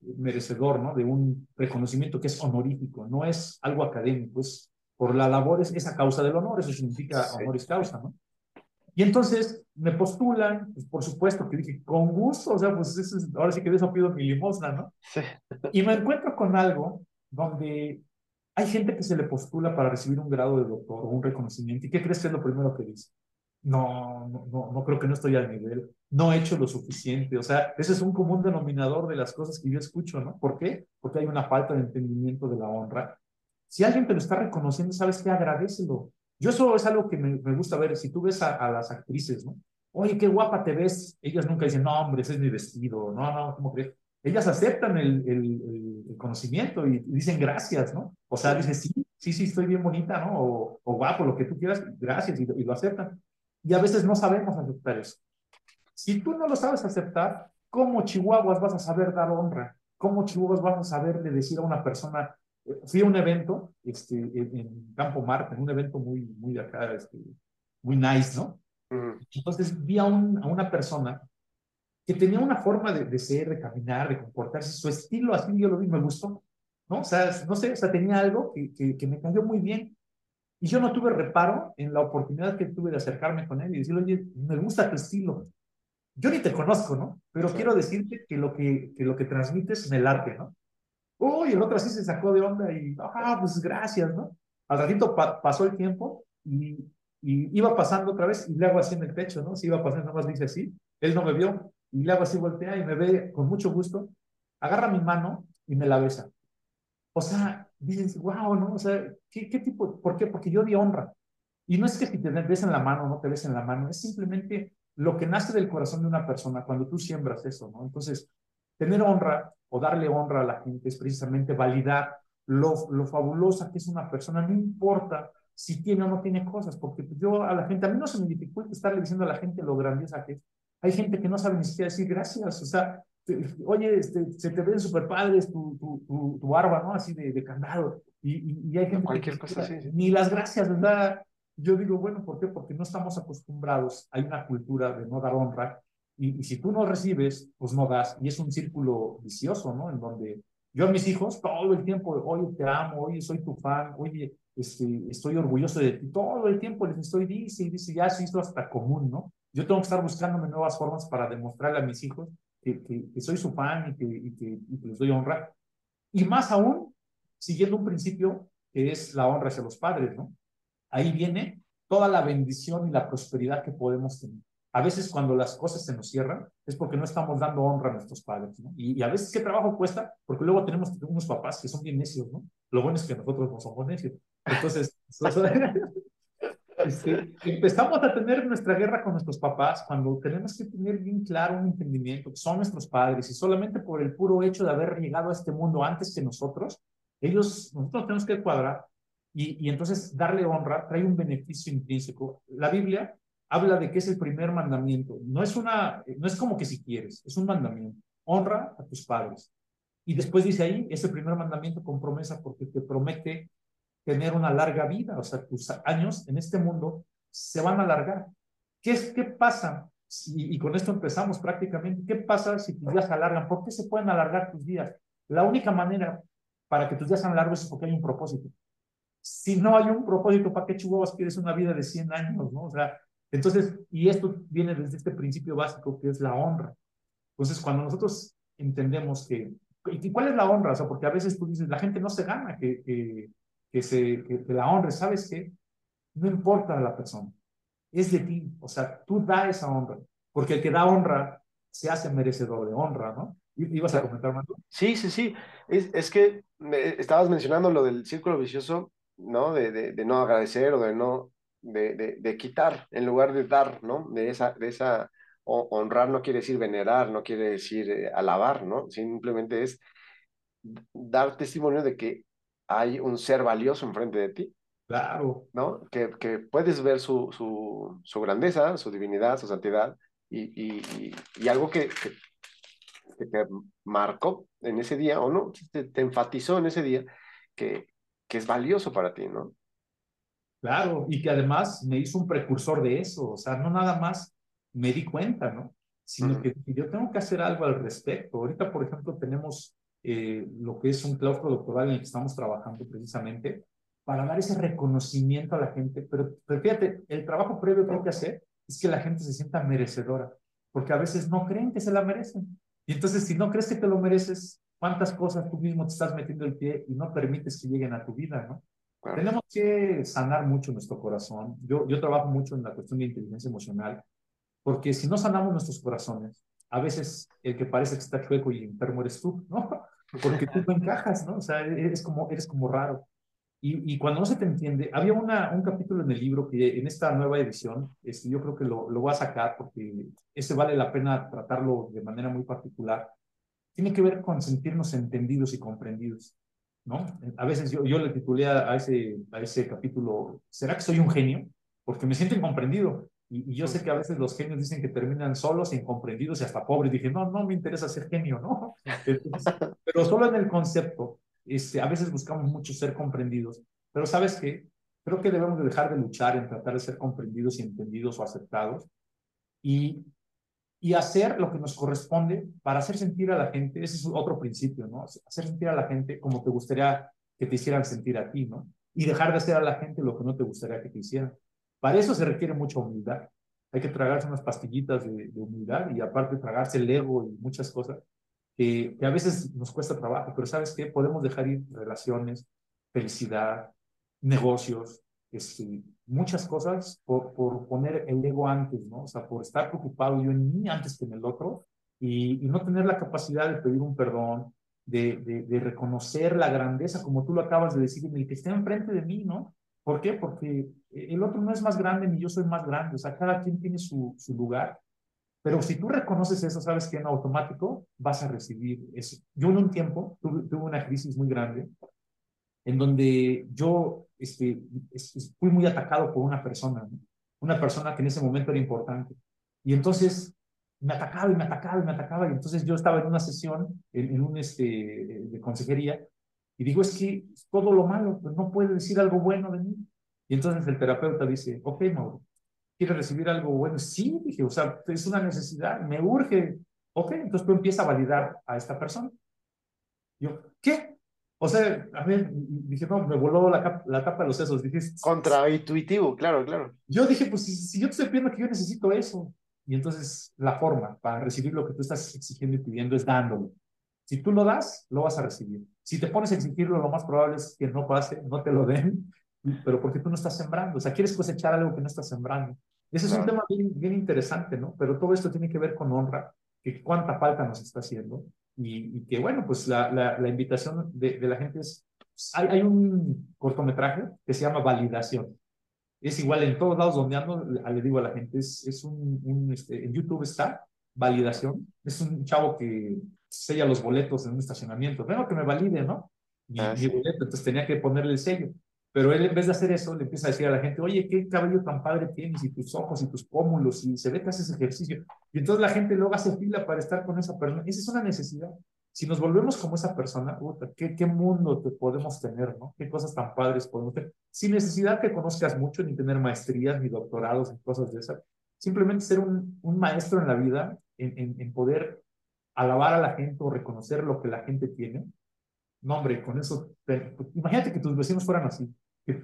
S2: merecedor, ¿no? De un reconocimiento que es honorífico, no es algo académico, es por la labor, es esa causa del honor, eso significa honoris causa, ¿no? Y entonces me postulan, pues por supuesto que dije, con gusto, o sea, pues es, ahora sí que de eso pido mi limosna, ¿no? Sí. Y me encuentro con algo donde hay gente que se le postula para recibir un grado de doctor o un reconocimiento. ¿Y qué crees que es lo primero que dice? No, no, no, no creo que no estoy al nivel, no he hecho lo suficiente. O sea, ese es un común denominador de las cosas que yo escucho, ¿no? ¿Por qué? Porque hay una falta de entendimiento de la honra. Si alguien te lo está reconociendo, ¿sabes qué? Agradecelo. Yo eso es algo que me, gusta ver. Si tú ves a, las actrices, ¿no? Oye, qué guapa te ves. Ellas nunca dicen, no, hombre, ese es mi vestido. No, no, ¿cómo crees? Ellas aceptan el, el, conocimiento y, dicen gracias, ¿no? O sea, dicen, sí, sí, sí, estoy bien bonita, ¿no? O, o guapo, lo que tú quieras, gracias, y, y lo aceptan. Y a veces no sabemos aceptar eso. Si tú no lo sabes aceptar, ¿cómo chihuahuas vas a saber dar honra? ¿Cómo chihuahuas vas a saber de decir a una persona, fui a un evento este, en, Campo Marte, en un evento muy, muy acá, este, muy nice, ¿no? Entonces vi a, un, a, una persona que tenía una forma de, de, ser, de caminar, de comportarse, su estilo, así yo lo vi, me gustó, ¿no? O sea, no sé, o sea, tenía algo que, que, que me cayó muy bien. Y yo no tuve reparo en la oportunidad que tuve de acercarme con él y decirle, oye, me gusta tu estilo. yo ni te conozco, ¿no? Pero quiero decirte que lo que, que lo que transmites en el arte, ¿no? Uy, el otro así se sacó de onda y, ah, pues gracias, ¿no? Al ratito pasó el tiempo y, y, iba pasando otra vez y le hago así en el pecho, ¿no? Si iba pasando, nada más dice así, él no me vio y le hago así, voltea y me ve con mucho gusto, agarra mi mano y me la besa. O sea, dices, wow, ¿no? O sea, ¿qué, qué tipo? ¿Por qué? Porque yo di honra. Y no es que si te besen la mano o no te besen la mano, es simplemente lo que nace del corazón de una persona cuando tú siembras eso, ¿no? Entonces, tener honra o darle honra a la gente es precisamente validar lo, lo fabulosa que es una persona, no importa si tiene o no tiene cosas, porque yo a la gente, a mí no se me dificulta estarle diciendo a la gente lo grandiosa que es. Hay gente que no sabe ni siquiera decir gracias, o sea, oye, este, se te ven súper padres tu, tu, tu, tu, barba, ¿no? Así de, de candado. Y, y, hay gente
S1: Cualquier cosa, sí,
S2: ni las gracias, ¿verdad? Yo digo, bueno, ¿por qué? Porque no estamos acostumbrados, hay una cultura de no dar honra, y, y, si tú no recibes, pues no das, y es un círculo vicioso, ¿no? En donde yo a mis hijos todo el tiempo, oye, te amo, oye, soy tu fan, oye, este, estoy orgulloso de ti, todo el tiempo les estoy dice y dice, ya se hizo hasta común, ¿no? Yo tengo que estar buscándome nuevas formas para demostrarle a mis hijos que, que, soy su fan y que, y que, y que les doy honra. Y más aún, siguiendo un principio que es la honra hacia los padres, ¿no? ahí viene toda la bendición y la prosperidad que podemos tener. A veces cuando las cosas se nos cierran es porque no estamos dando honra a nuestros padres, ¿no? Y, a veces qué trabajo cuesta, porque luego tenemos unos papás que son bien necios, ¿no? Lo bueno es que nosotros no somos necios. Entonces, este, empezamos a tener nuestra guerra con nuestros papás cuando tenemos que tener bien claro un entendimiento que son nuestros padres y solamente por el puro hecho de haber llegado a este mundo antes que nosotros, ellos, nosotros tenemos que cuadrar y, entonces darle honra trae un beneficio intrínseco. La Biblia habla de que es el primer mandamiento. No es, una, no es como que si quieres, es un mandamiento. Honra a tus padres. Y después dice ahí, es el primer mandamiento con promesa porque te promete tener una larga vida. O sea, tus años en este mundo se van a alargar. ¿Qué, es, qué pasa? y con esto empezamos prácticamente. ¿Qué pasa si tus días se alargan? ¿Por qué se pueden alargar tus días? La única manera para que tus días sean largos es porque hay un propósito si no hay un propósito, ¿para qué chihuahuas quieres una vida de 100 años? ¿no? O sea, entonces, y esto viene desde este principio básico que es la honra. Entonces, cuando nosotros entendemos que, ¿y cuál es la honra? O sea, porque a veces tú dices, la gente no se gana que, que, que se, que, la honra, ¿sabes qué? No importa la persona, es de ti, o sea, tú da esa honra, porque el que da honra se hace merecedor de honra, ¿no? ¿Ibas a comentar, más?
S1: Sí, sí, sí. Es, es que estabas mencionando lo del círculo vicioso ¿no? De, de, no agradecer o de no, de, de, quitar en lugar de dar, ¿no? De esa, de esa, honrar no quiere decir venerar, no quiere decir eh, alabar, ¿no? Simplemente es dar testimonio de que hay un ser valioso enfrente de ti.
S2: Claro.
S1: ¿No? Que, que puedes ver su, su, su, grandeza, su divinidad, su santidad y, y, y, algo que, que, te marcó en ese día o no, te, te enfatizó en ese día que, que es valioso para ti, ¿no?
S2: Claro, y que además me hizo un precursor de eso, o sea, no nada más me di cuenta, ¿no? Sino que yo tengo que hacer algo al respecto. Ahorita, por ejemplo, tenemos eh, lo que es un claustro doctoral en el que estamos trabajando precisamente para dar ese reconocimiento a la gente, pero, pero fíjate, el trabajo previo que hay que hacer es que la gente se sienta merecedora, porque a veces no creen que se la merecen. Y entonces, si no crees que te lo mereces, cuántas cosas tú mismo te estás metiendo el pie y no permites que lleguen a tu vida, ¿no? Tenemos que sanar mucho nuestro corazón. Yo, yo trabajo mucho en la cuestión de inteligencia emocional, porque si no sanamos nuestros corazones, a veces el que parece que está chueco y enfermo eres tú, ¿no? Porque tú no encajas, ¿no? O sea, eres como, eres como raro. Y, y, cuando no se te entiende, había una, un capítulo en el libro que en esta nueva edición, este, yo creo que lo, lo voy a sacar porque ese vale la pena tratarlo de manera muy particular, tiene que ver con sentirnos entendidos y comprendidos, ¿no? A veces yo, yo le titulé a ese, a ese capítulo, ¿será que soy un genio? Porque me siento incomprendido. Y, y, yo sé que a veces los genios dicen que terminan solos, incomprendidos y hasta pobres. Dije, no, no me interesa ser genio, ¿no? pero solo en el concepto, este, a veces buscamos mucho ser comprendidos. Pero ¿sabes qué? Creo que debemos de dejar de luchar en tratar de ser comprendidos y entendidos o aceptados y y hacer lo que nos corresponde para hacer sentir a la gente, ese es otro principio, ¿no? Hacer sentir a la gente como te gustaría que te hicieran sentir a ti, ¿no? Y dejar de hacer a la gente lo que no te gustaría que te hicieran. Para eso se requiere mucha humildad. hay que tragarse unas pastillitas de, humildad y aparte tragarse el ego y muchas cosas que, que, a veces nos cuesta trabajo, pero ¿sabes qué? Podemos dejar ir relaciones, felicidad, negocios, este, muchas cosas por, por poner el ego antes, ¿no? O sea, por estar preocupado yo en mí antes que en el otro y, y no tener la capacidad de pedir un perdón, de, de, reconocer la grandeza, como tú lo acabas de decir, en el que está enfrente de mí, ¿no? ¿Por qué? Porque el otro no es más grande ni yo soy más grande, o sea, cada quien tiene su, su lugar, pero si tú reconoces eso, sabes que en automático vas a recibir eso. Yo en un tiempo tuve, tuve una crisis muy grande en donde yo este, fui muy atacado por una persona, ¿no? una persona que en ese momento era importante. Y entonces me atacaba y me atacaba y me atacaba. Y entonces yo estaba en una sesión, en, un este, de consejería, y digo, es que todo lo malo, pues no puede decir algo bueno de mí. Y entonces el terapeuta dice, ok, Mauro, ¿quieres recibir algo bueno? Sí, dije, o sea, es una necesidad, me urge. Ok, entonces tú empiezas a validar a esta persona. Yo, ¿qué? O sea, a ver, dije, no, me voló la, la tapa de los sesos. Dije,
S1: Contraintuitivo, claro, claro.
S2: Yo dije, pues si, yo te estoy pidiendo que yo necesito eso. Y entonces la forma para recibir lo que tú estás exigiendo y pidiendo es dándolo. Si tú lo das, lo vas a recibir. Si te pones a exigirlo, lo más probable es que no pase, no te lo den, pero porque tú no estás sembrando. O sea, quieres cosechar algo que no estás sembrando. Ese es un tema bien, bien interesante, ¿no? Pero todo esto tiene que ver con honra, que cuánta falta nos está haciendo y, que bueno, pues la, la, invitación de, de, la gente es, hay, hay, un cortometraje que se llama Validación. Es igual en todos lados donde ando, le digo a la gente, es, es un, un este, en YouTube está Validación. Es un chavo que sella los boletos en un estacionamiento. Vengo que me valide, ¿no? Mi, ah, mi boleto, entonces tenía que ponerle el sello. Pero él, en vez de hacer eso, le empieza a decir a la gente, oye, qué cabello tan padre tienes, y tus ojos, y tus pómulos, y se ve que haces ejercicio. Y entonces la gente luego hace fila para estar con esa persona. Esa es una necesidad. Si nos volvemos como esa persona, ¿qué, qué mundo te podemos tener, no? ¿Qué cosas tan padres podemos tener? Sin necesidad que conozcas mucho, ni tener maestrías, ni doctorados, ni cosas de esas. Simplemente ser un, un maestro en la vida, en, en, en poder alabar a la gente o reconocer lo que la gente tiene. No, hombre, con eso, imagínate que tus vecinos fueran así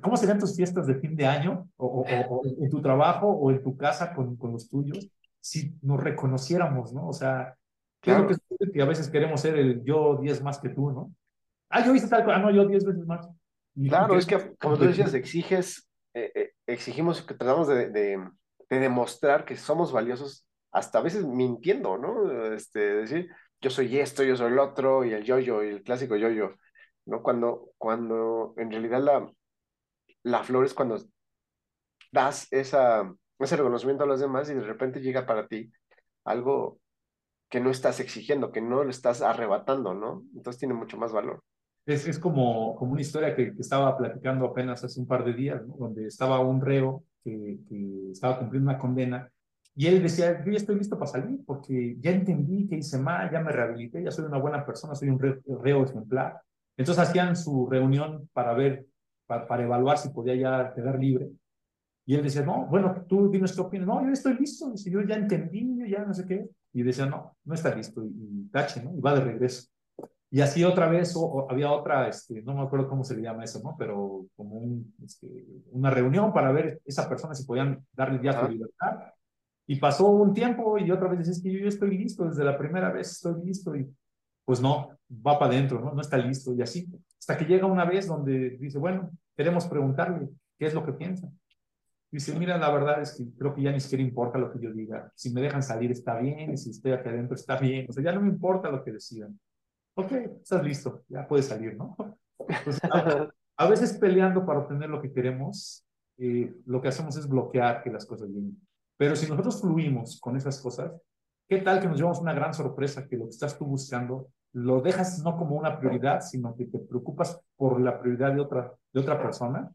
S2: ¿Cómo serían tus fiestas de fin de año o, en tu trabajo o en tu casa con, con, los tuyos si nos reconociéramos, ¿no? O sea, claro. que, que a veces queremos ser el yo 10 más que tú, ¿no? Ah, yo hice tal cosa, ah, no, yo 10 veces más.
S1: claro, es que como tú decías, exiges, eh, eh, exigimos que tratamos de, de, de, demostrar que somos valiosos, hasta a veces mintiendo, ¿no? Este, decir, yo soy esto, yo soy el otro, y el yo-yo, y el clásico yo-yo, ¿no? Cuando, cuando en realidad la, la flor es cuando das esa, ese reconocimiento a los demás y de repente llega para ti algo que no estás exigiendo, que no lo estás arrebatando, ¿no? Entonces tiene mucho más valor.
S2: Es, es como, como una historia que, estaba platicando apenas hace un par de días, donde estaba un reo que, que, estaba cumpliendo una condena y él decía, yo ya estoy listo para salir porque ya entendí que hice mal, ya me rehabilité, ya soy una buena persona, soy un reo ejemplar. Entonces hacían su reunión para ver para, evaluar si podía ya quedar libre. Y él decía, no, bueno, tú dime qué opinas. No, yo estoy listo. Dice, yo ya entendí, yo ya no sé qué. Y decía, no, no está listo. Y, tache, ¿no? Y va de regreso. Y así otra vez, o, había otra, este, no me acuerdo cómo se le llama eso, ¿no? Pero como un, este, una reunión para ver esa persona si podían darle ya su libertad. Y pasó un tiempo y otra vez dice, es que yo ya estoy listo, desde la primera vez estoy listo. Y pues no, va para adentro, ¿no? No está listo. Y así, hasta que llega una vez donde dice, bueno, queremos preguntarle qué es lo que piensa. Dice, mira, la verdad es que creo que ya ni siquiera importa lo que yo diga. Si me dejan salir está bien, si estoy aquí adentro está bien. O sea, ya no me importa lo que decidan. Ok, estás listo, ya puedes salir, ¿no? a, veces peleando para obtener lo que queremos, eh, lo que hacemos es bloquear que las cosas lleguen. Pero si nosotros fluimos con esas cosas, ¿qué tal que nos llevamos una gran sorpresa que lo que estás tú buscando lo dejas no como una prioridad, sino que te preocupas por la prioridad de otra, de otra persona.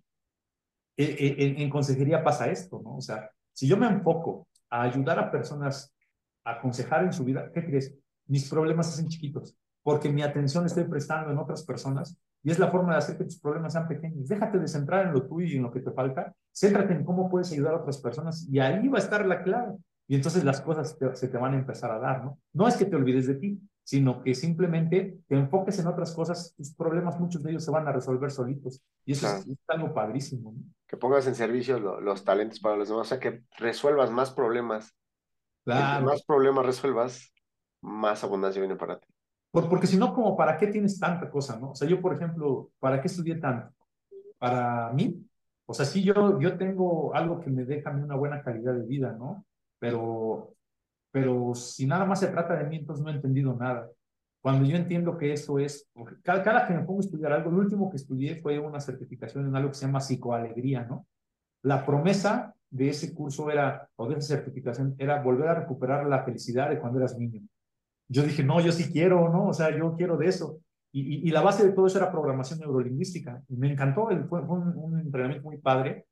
S2: E, e, en, consejería pasa esto, ¿no? O sea, si yo me enfoco a ayudar a personas a aconsejar en su vida, ¿qué crees? Mis problemas se hacen chiquitos, porque mi atención estoy prestando en otras personas y es la forma de hacer que tus problemas sean pequeños. Déjate de centrar en lo tuyo y en lo que te falta, céntrate en cómo puedes ayudar a otras personas y ahí va a estar la clave. Y entonces las cosas se te van a empezar a dar, ¿no? No es que te olvides de ti, sino que simplemente te enfoques en otras cosas, tus problemas, muchos de ellos se van a resolver solitos. Y eso es, algo padrísimo.
S1: Que pongas en servicio los talentos para los demás, o sea, que resuelvas más problemas. Claro. más problemas resuelvas, más abundancia viene para ti.
S2: porque si no, como, ¿para qué tienes tanta cosa, no? O sea, yo, por ejemplo, ¿para qué estudié tanto? Para mí, o sea, sí, yo, yo tengo algo que me deja a mí una buena calidad de vida, ¿no? Pero pero si nada más se trata de mí, entonces no he entendido nada. Cuando yo entiendo que eso es, cada, cada que me pongo a estudiar algo, lo último que estudié fue una certificación en algo que se llama psicoalegría, ¿no? La promesa de ese curso era, o de esa certificación, era volver a recuperar la felicidad de cuando eras niño. Yo dije, no, yo sí quiero, ¿no? O sea, yo quiero de eso. Y, y, la base de todo eso era programación neurolingüística. Y me encantó, fue, fue un, un, entrenamiento muy padre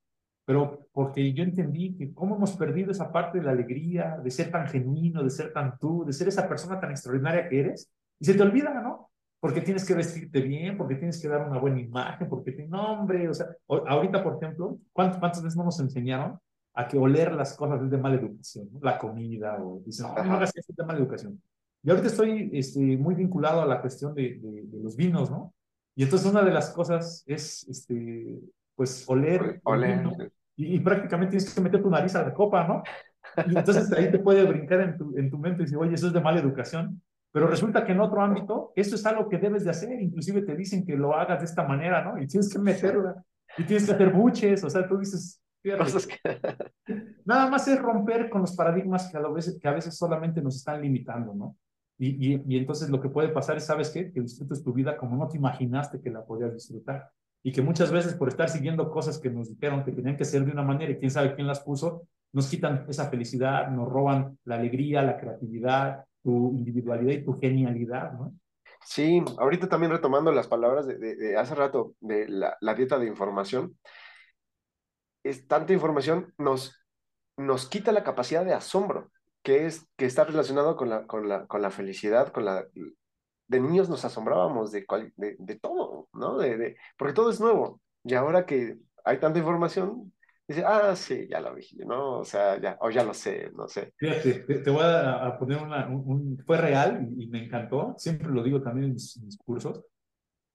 S2: pero porque yo entendí que cómo hemos perdido esa parte de la alegría, de ser tan genuino, de ser tan tú, de ser esa persona tan extraordinaria que eres, y se te olvida, ¿no? Porque tienes que vestirte bien, porque tienes que dar una buena imagen, porque te nombre, o sea, ahorita, por ejemplo, ¿cuántas, cuántas veces no nos enseñaron a que oler las cosas es de mala educación, ¿no? la comida, o dicen, no, no hagas eso, es de mala educación. Y ahorita estoy este, muy vinculado a la cuestión de, de, los vinos, ¿no? Y entonces una de las cosas es, este, pues, oler.
S1: Oler
S2: y, prácticamente tienes que meter tu nariz a la copa, ¿no? Y entonces ahí te puede brincar en tu, en tu mente y decir, oye, eso es de mala educación. Pero resulta que en otro ámbito, eso es algo que debes de hacer. Inclusive te dicen que lo hagas de esta manera, ¿no? Y tienes que meterla. Y tienes que hacer buches. O sea, tú dices, Nada más es romper con los paradigmas que a, veces, que a veces solamente nos están limitando, ¿no? Y, y, y, entonces lo que puede pasar es, ¿sabes qué? Que disfrutes tu vida como no te imaginaste que la podías disfrutar y que muchas veces por estar siguiendo cosas que nos dijeron que tenían que ser de una manera y quién sabe quién las puso, nos quitan esa felicidad, nos roban la alegría, la creatividad, tu individualidad y tu genialidad.
S1: Sí, ahorita también retomando las palabras de, de, hace rato de la, la, dieta de información, es tanta información nos, nos quita la capacidad de asombro, que es que está relacionado con la, con la, con la felicidad, con la, de niños nos asombrábamos de, de, de todo, ¿no? De, de, porque todo es nuevo. Y ahora que hay tanta información, dice, ah, sí, ya lo vi, ¿no? O sea, ya, o ya lo sé, no sé.
S2: Fíjate, te, voy a, poner una, un, fue real y, me encantó, siempre lo digo también en mis, cursos.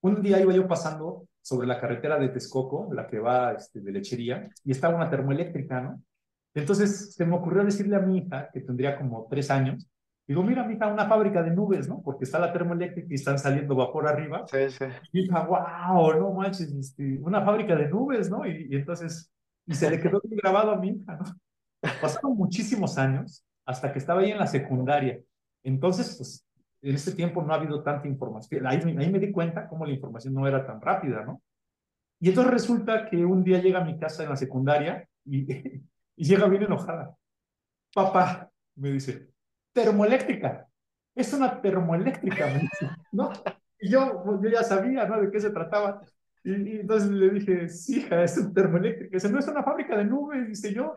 S2: Un día iba yo pasando sobre la carretera de Texcoco, la que va este, de lechería, y estaba una termoeléctrica, ¿no? Entonces se me ocurrió decirle a mi hija, que tendría como tres años, Digo, mira, mija, una fábrica de nubes, ¿no? Porque está la termoeléctrica y están saliendo vapor arriba.
S1: Sí, sí.
S2: Y hija, wow, no manches, este, una fábrica de nubes, ¿no? Y, entonces, y se le quedó grabado a mi hija, ¿no? Pasaron muchísimos años hasta que estaba ahí en la secundaria. Entonces, pues, en este tiempo no ha habido tanta información. Ahí, ahí me di cuenta cómo la información no era tan rápida, ¿no? Y entonces resulta que un día llega a mi casa en la secundaria y, y llega bien enojada. Papá, me dice, termoeléctrica. Es una termoeléctrica, ¿no? Y yo, pues, yo ya sabía, ¿no? De qué se trataba. Y, entonces le dije, sí, hija, es una termoeléctrica. Dice, no es una fábrica de nubes, dice yo.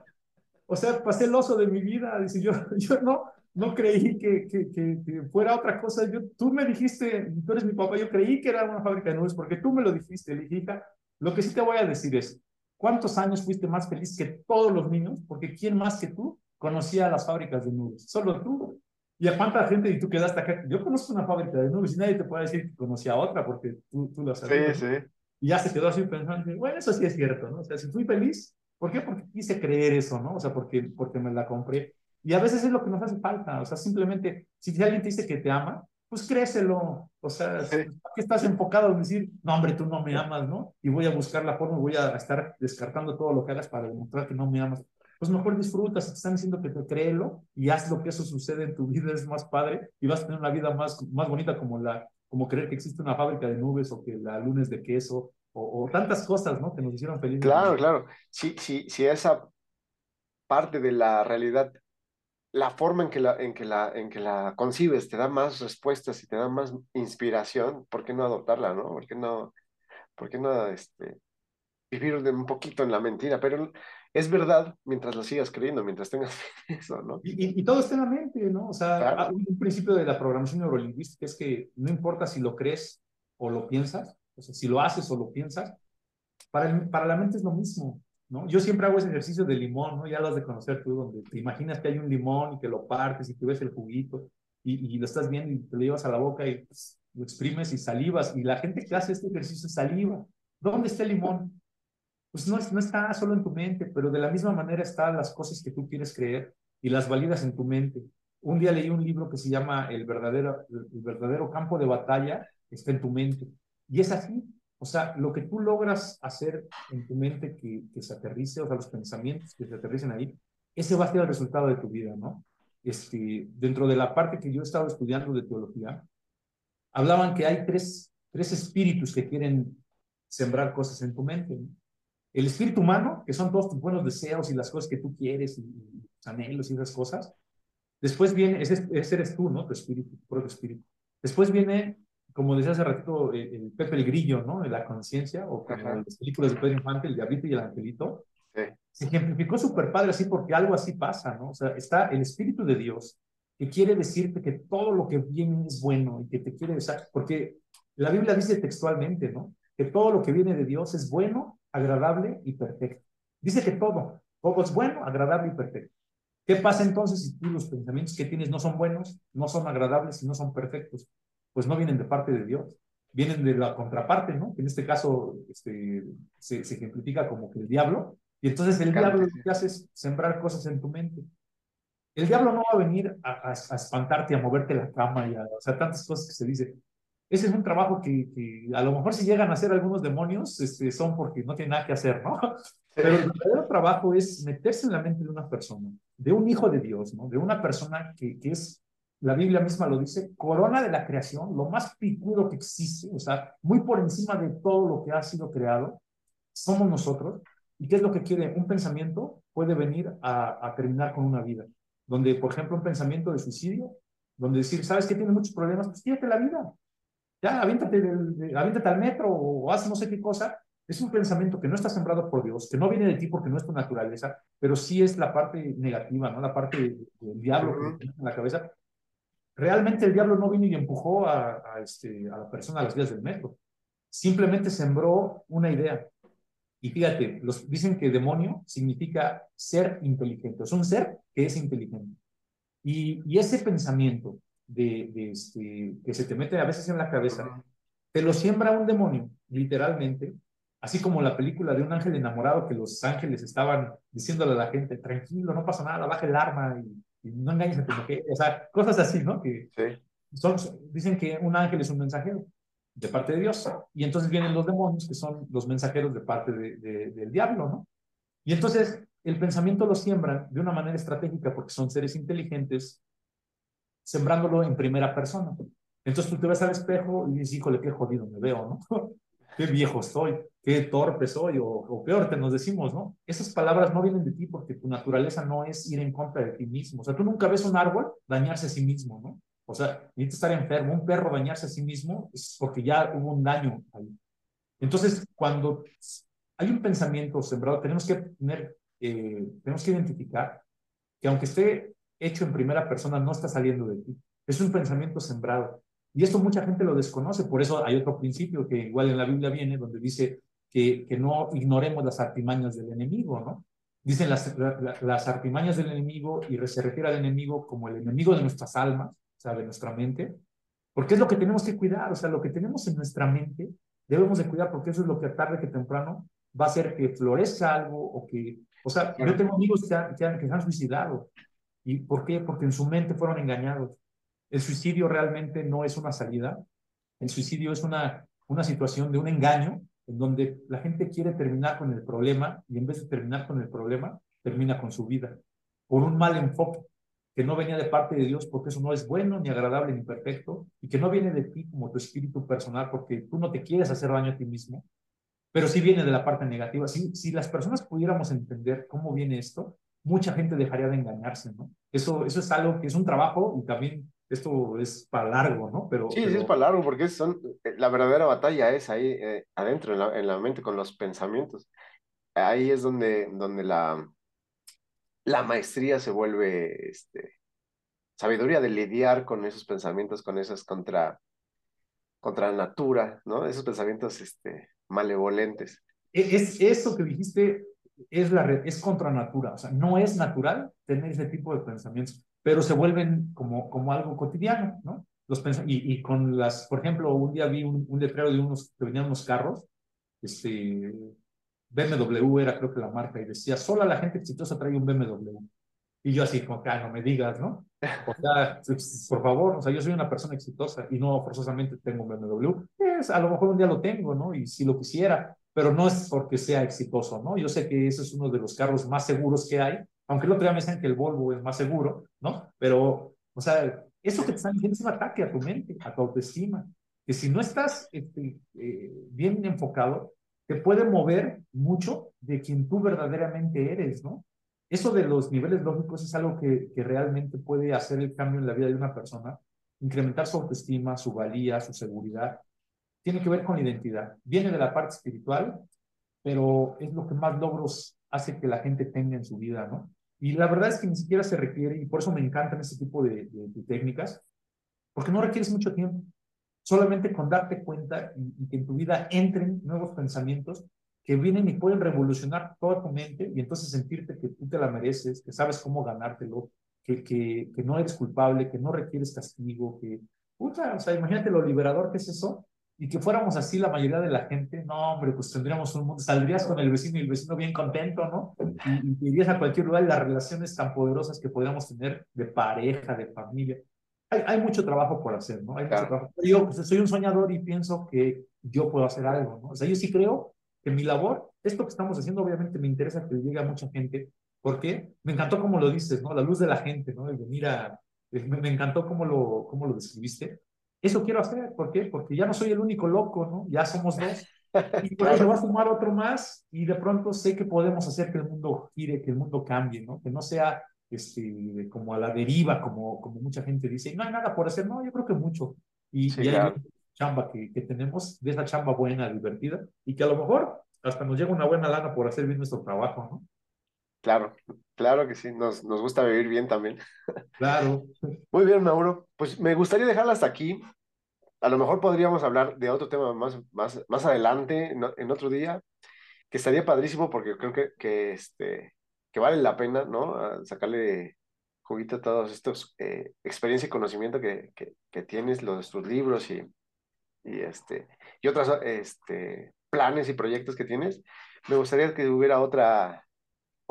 S2: O sea, pasé el oso de mi vida. Dice yo, yo no, no creí que, que, que, fuera otra cosa. Yo, tú me dijiste, tú eres mi papá, yo creí que era una fábrica de nubes porque tú me lo dijiste. Le dije, hija, lo que sí te voy a decir es, ¿cuántos años fuiste más feliz que todos los niños? Porque ¿quién más que tú conocía las fábricas de nubes, solo tú. ¿Y a cuánta gente y tú quedaste acá? Yo conozco una fábrica de nubes y nadie te puede decir que conocía otra porque tú, tú lo sabes.
S1: Sí, sí.
S2: Y ya se quedó así pensando, bueno, eso sí es cierto, ¿no? O sea, si fui feliz, ¿por qué? Porque quise creer eso, ¿no? O sea, porque, porque me la compré. Y a veces es lo que nos hace falta, o sea, simplemente, si alguien te dice que te ama, pues créeselo, o sea, ¿por qué estás enfocado en decir, no, hombre, tú no me amas, ¿no? Y voy a buscar la forma, voy a estar descartando todo lo que hagas para demostrar que no me amas pues mejor disfruta, si te están diciendo que te créelo y haz lo que eso sucede en tu vida, es más padre y vas a tener una vida más, más bonita como, la, como creer que existe una fábrica de nubes o que la lunes de queso o, tantas cosas, ¿no? Que nos hicieron felices.
S1: Claro, claro. Si, si, si esa parte de la realidad, la forma en que la, en, que la, en que la concibes te da más respuestas y te da más inspiración, ¿por qué no adoptarla, no? ¿Por qué no, por qué no este, vivir un poquito en la mentira? Pero es verdad mientras lo sigas creyendo, mientras tengas eso, ¿no?
S2: Y, todo está en la mente, ¿no? O sea, un principio de la programación neurolingüística es que no importa si lo crees o lo piensas, o sea, si lo haces o lo piensas, para, para la mente es lo mismo, ¿no? Yo siempre hago ese ejercicio de limón, ¿no? Ya lo has de conocer tú, donde te imaginas que hay un limón y que lo partes y que ves el juguito. y, lo estás viendo y te lo llevas a la boca y pues, lo exprimes y salivas. Y la gente que hace este ejercicio saliva. ¿Dónde está el limón? Pues no, no está solo en tu mente, pero de la misma manera están las cosas que tú quieres creer y las validas en tu mente. Un día leí un libro que se llama El verdadero, el verdadero campo de batalla está en tu mente. Y es así. O sea, lo que tú logras hacer en tu mente que, que se aterrice, o sea, los pensamientos que se aterricen ahí, ese va a ser el resultado de tu vida, ¿no? Este, dentro de la parte que yo he estado estudiando de teología, hablaban que hay tres, tres espíritus que quieren sembrar cosas en tu mente. El espíritu humano, que son todos tus buenos deseos y las cosas que tú quieres y, tus anhelos y esas cosas. Después viene, ese, ese eres tú, ¿no? Tu espíritu, tu propio espíritu. Después viene como decía hace ratito, eh, el, Pepe el Grillo, ¿no? La conciencia, o como en las películas de Pedro Infante, el Diablito y el Angelito. Se ejemplificó súper padre así porque algo así pasa, ¿no? O sea, está el Espíritu de Dios que quiere decirte que todo lo que viene es bueno y que te quiere besar, porque la Biblia dice textualmente, ¿no? Que todo lo que viene de Dios es bueno, agradable y perfecto. Dice que todo, todo es bueno, agradable y perfecto. ¿Qué pasa entonces si tú los pensamientos que tienes no son buenos, no son agradables y no son perfectos? pues no vienen de parte de Dios, vienen de la contraparte, ¿no? En este caso este, se, ejemplifica como que el diablo, y entonces el diablo lo que hace es sembrar cosas en tu mente. El diablo no va a venir a, a, espantarte, a moverte la cama, y a, o sea, tantas cosas que se dice. Ese es un trabajo que, que, a lo mejor si llegan a hacer algunos demonios, este, son porque no tienen nada que hacer, ¿no? Pero el verdadero trabajo es meterse en la mente de una persona, de un hijo de Dios, ¿no? De una persona que, que es la Biblia misma lo dice, corona de la creación, lo más picudo que existe, o sea, muy por encima de todo lo que ha sido creado, somos nosotros. ¿Y qué es lo que quiere? Un pensamiento puede venir a, terminar con una vida, donde, por ejemplo, un pensamiento de suicidio, donde decir, ¿sabes que tiene muchos problemas? Pues quítate la vida. Ya, aviéntate, aviéntate al metro o haz no sé qué cosa. Es un pensamiento que no está sembrado por Dios, que no viene de ti porque no es tu naturaleza, pero sí es la parte negativa, ¿no? La parte del diablo que tienes en la cabeza, Realmente el diablo no vino y empujó a, este, a la persona a las vías del metro. Simplemente sembró una idea. Y fíjate, los, dicen que demonio significa ser inteligente. Es un ser que es inteligente. Y, y ese pensamiento de, de este, que se te mete a veces en la cabeza, te lo siembra un demonio, literalmente, así como la película de un ángel enamorado que los ángeles estaban diciéndole a la gente, tranquilo, no pasa nada, baja el arma y no engañes a tu mujer, o sea, cosas así, ¿no? Que son, dicen que un ángel es un mensajero de parte de Dios, y entonces vienen los demonios, que son los mensajeros de parte de, del diablo, ¿no? Y entonces el pensamiento lo siembran de una manera estratégica porque son seres inteligentes, sembrándolo en primera persona. Entonces tú te ves al espejo y dices, híjole, qué jodido me veo, ¿no? qué viejo estoy, qué torpe soy, o, peor, te nos decimos, ¿no? Esas palabras no vienen de ti porque tu naturaleza no es ir en contra de ti mismo. O sea, tú nunca ves un árbol dañarse a sí mismo, ¿no? O sea, necesitas estar enfermo. Un perro dañarse a sí mismo es porque ya hubo un daño ahí. Entonces, cuando hay un pensamiento sembrado, tenemos que tener, eh, tenemos que identificar que aunque esté hecho en primera persona, no está saliendo de ti. Es un pensamiento sembrado. Y esto mucha gente lo desconoce, por eso hay otro principio que igual en la Biblia viene, donde dice que, que no ignoremos las artimañas del enemigo, ¿no? Dicen las, las artimañas del enemigo y se refiere al enemigo como el enemigo de nuestras almas, o sea, de nuestra mente, porque es lo que tenemos que cuidar, o sea, lo que tenemos en nuestra mente debemos de cuidar porque eso es lo que tarde que temprano va a hacer que florezca algo o que, o sea, yo tengo amigos que, que, que se han suicidado. ¿Y por qué? Porque en su mente fueron engañados. El suicidio realmente no es una salida. El suicidio es una, una situación de un engaño en donde la gente quiere terminar con el problema y en vez de terminar con el problema, termina con su vida por un mal enfoque que no venía de parte de Dios porque eso no es bueno, ni agradable, ni perfecto, y que no viene de ti como tu espíritu personal porque tú no te quieres hacer daño a ti mismo, pero sí viene de la parte negativa. Si, si las personas pudiéramos entender cómo viene esto, mucha gente dejaría de engañarse, ¿no? Eso, eso es algo que es un trabajo y también esto es para largo, ¿no? Pero,
S1: sí, sí, es para largo, porque son, eh, la verdadera batalla es ahí eh, adentro, en la, en la, mente, con los pensamientos. Ahí es donde, donde la, la maestría se vuelve este, sabiduría de lidiar con esos pensamientos, con esas contra, contra natura, ¿no? Esos pensamientos este, malevolentes.
S2: E, es, eso que dijiste es, la, es contra natura, o sea, no es natural tener ese tipo de pensamientos. pero se vuelven como, como algo cotidiano, ¿no? Los y, y con las, por ejemplo, un día vi un, un letrero de unos que venían unos carros, este, BMW era creo que la marca, y decía, solo la gente exitosa trae un BMW. Y yo así, como que, ah, no me digas, ¿no? O sea, por favor, o sea, yo soy una persona exitosa y no forzosamente tengo un BMW. Es, a lo mejor un día lo tengo, ¿no? Y si lo quisiera, pero no es porque sea exitoso, ¿no? Yo sé que ese es uno de los carros más seguros que hay, aunque el otro día me dicen que el Volvo es más seguro, ¿no? Pero, o sea, eso que te están diciendo es un ataque a tu mente, a tu autoestima, que si no estás este, eh, bien enfocado, te puede mover mucho de quien tú verdaderamente eres, ¿no? Eso de los niveles lógicos es algo que, que realmente puede hacer el cambio en la vida de una persona, incrementar su autoestima, su valía, su seguridad. Tiene que ver con la identidad. Viene de la parte espiritual, pero es lo que más logros hace que la gente tenga en su vida, ¿no? Y la verdad es que ni siquiera se requiere, y por eso me encantan ese tipo de, de, técnicas, porque no requieres mucho tiempo. Solamente con darte cuenta y, que en tu vida entren nuevos pensamientos que vienen y pueden revolucionar toda tu mente y entonces sentirte que tú te la mereces, que sabes cómo ganártelo, que, que, que no eres culpable, que no requieres castigo, que, puta, o sea, imagínate lo liberador que es eso, y que fuéramos así la mayoría de la gente, no, hombre, pues tendríamos un mundo, saldrías con el vecino y el vecino bien contento, ¿no? Y, irías a cualquier lugar y las relaciones tan poderosas que podríamos tener de pareja, de familia. Hay, hay mucho trabajo por hacer, ¿no? Hay mucho trabajo. Yo pues, soy un soñador y pienso que yo puedo hacer algo, ¿no? O sea, yo sí creo que mi labor, esto que estamos haciendo, obviamente me interesa que llegue a mucha gente, porque me encantó como lo dices, ¿no? La luz de la gente, ¿no? mira, me, me encantó cómo lo, cómo lo describiste eso quiero hacer. ¿Por qué? Porque ya no soy el único loco, ¿no? Ya somos dos. Y por eso va a sumar otro más y de pronto sé que podemos hacer que el mundo gire, que el mundo cambie, ¿no? Que no sea este, como a la deriva, como, como mucha gente dice, no hay nada por hacer, no, yo creo que mucho. Y, sí, hay chamba que, que, tenemos, de esa chamba buena, divertida, y que a lo mejor hasta nos llega una buena lana por hacer bien nuestro trabajo, ¿no?
S1: Claro, claro que sí, nos, nos gusta vivir bien también.
S2: Claro.
S1: Muy bien, Mauro. Pues me gustaría dejarla hasta aquí. A lo mejor podríamos hablar de otro tema más, más, más adelante, en otro día, que estaría padrísimo porque creo que, que, este, que vale la pena, ¿no? Sacarle juguito a todos estos eh, experiencia y conocimiento que, que, que, tienes, los tus libros y, y, este, y otros este, planes y proyectos que tienes. Me gustaría que hubiera otra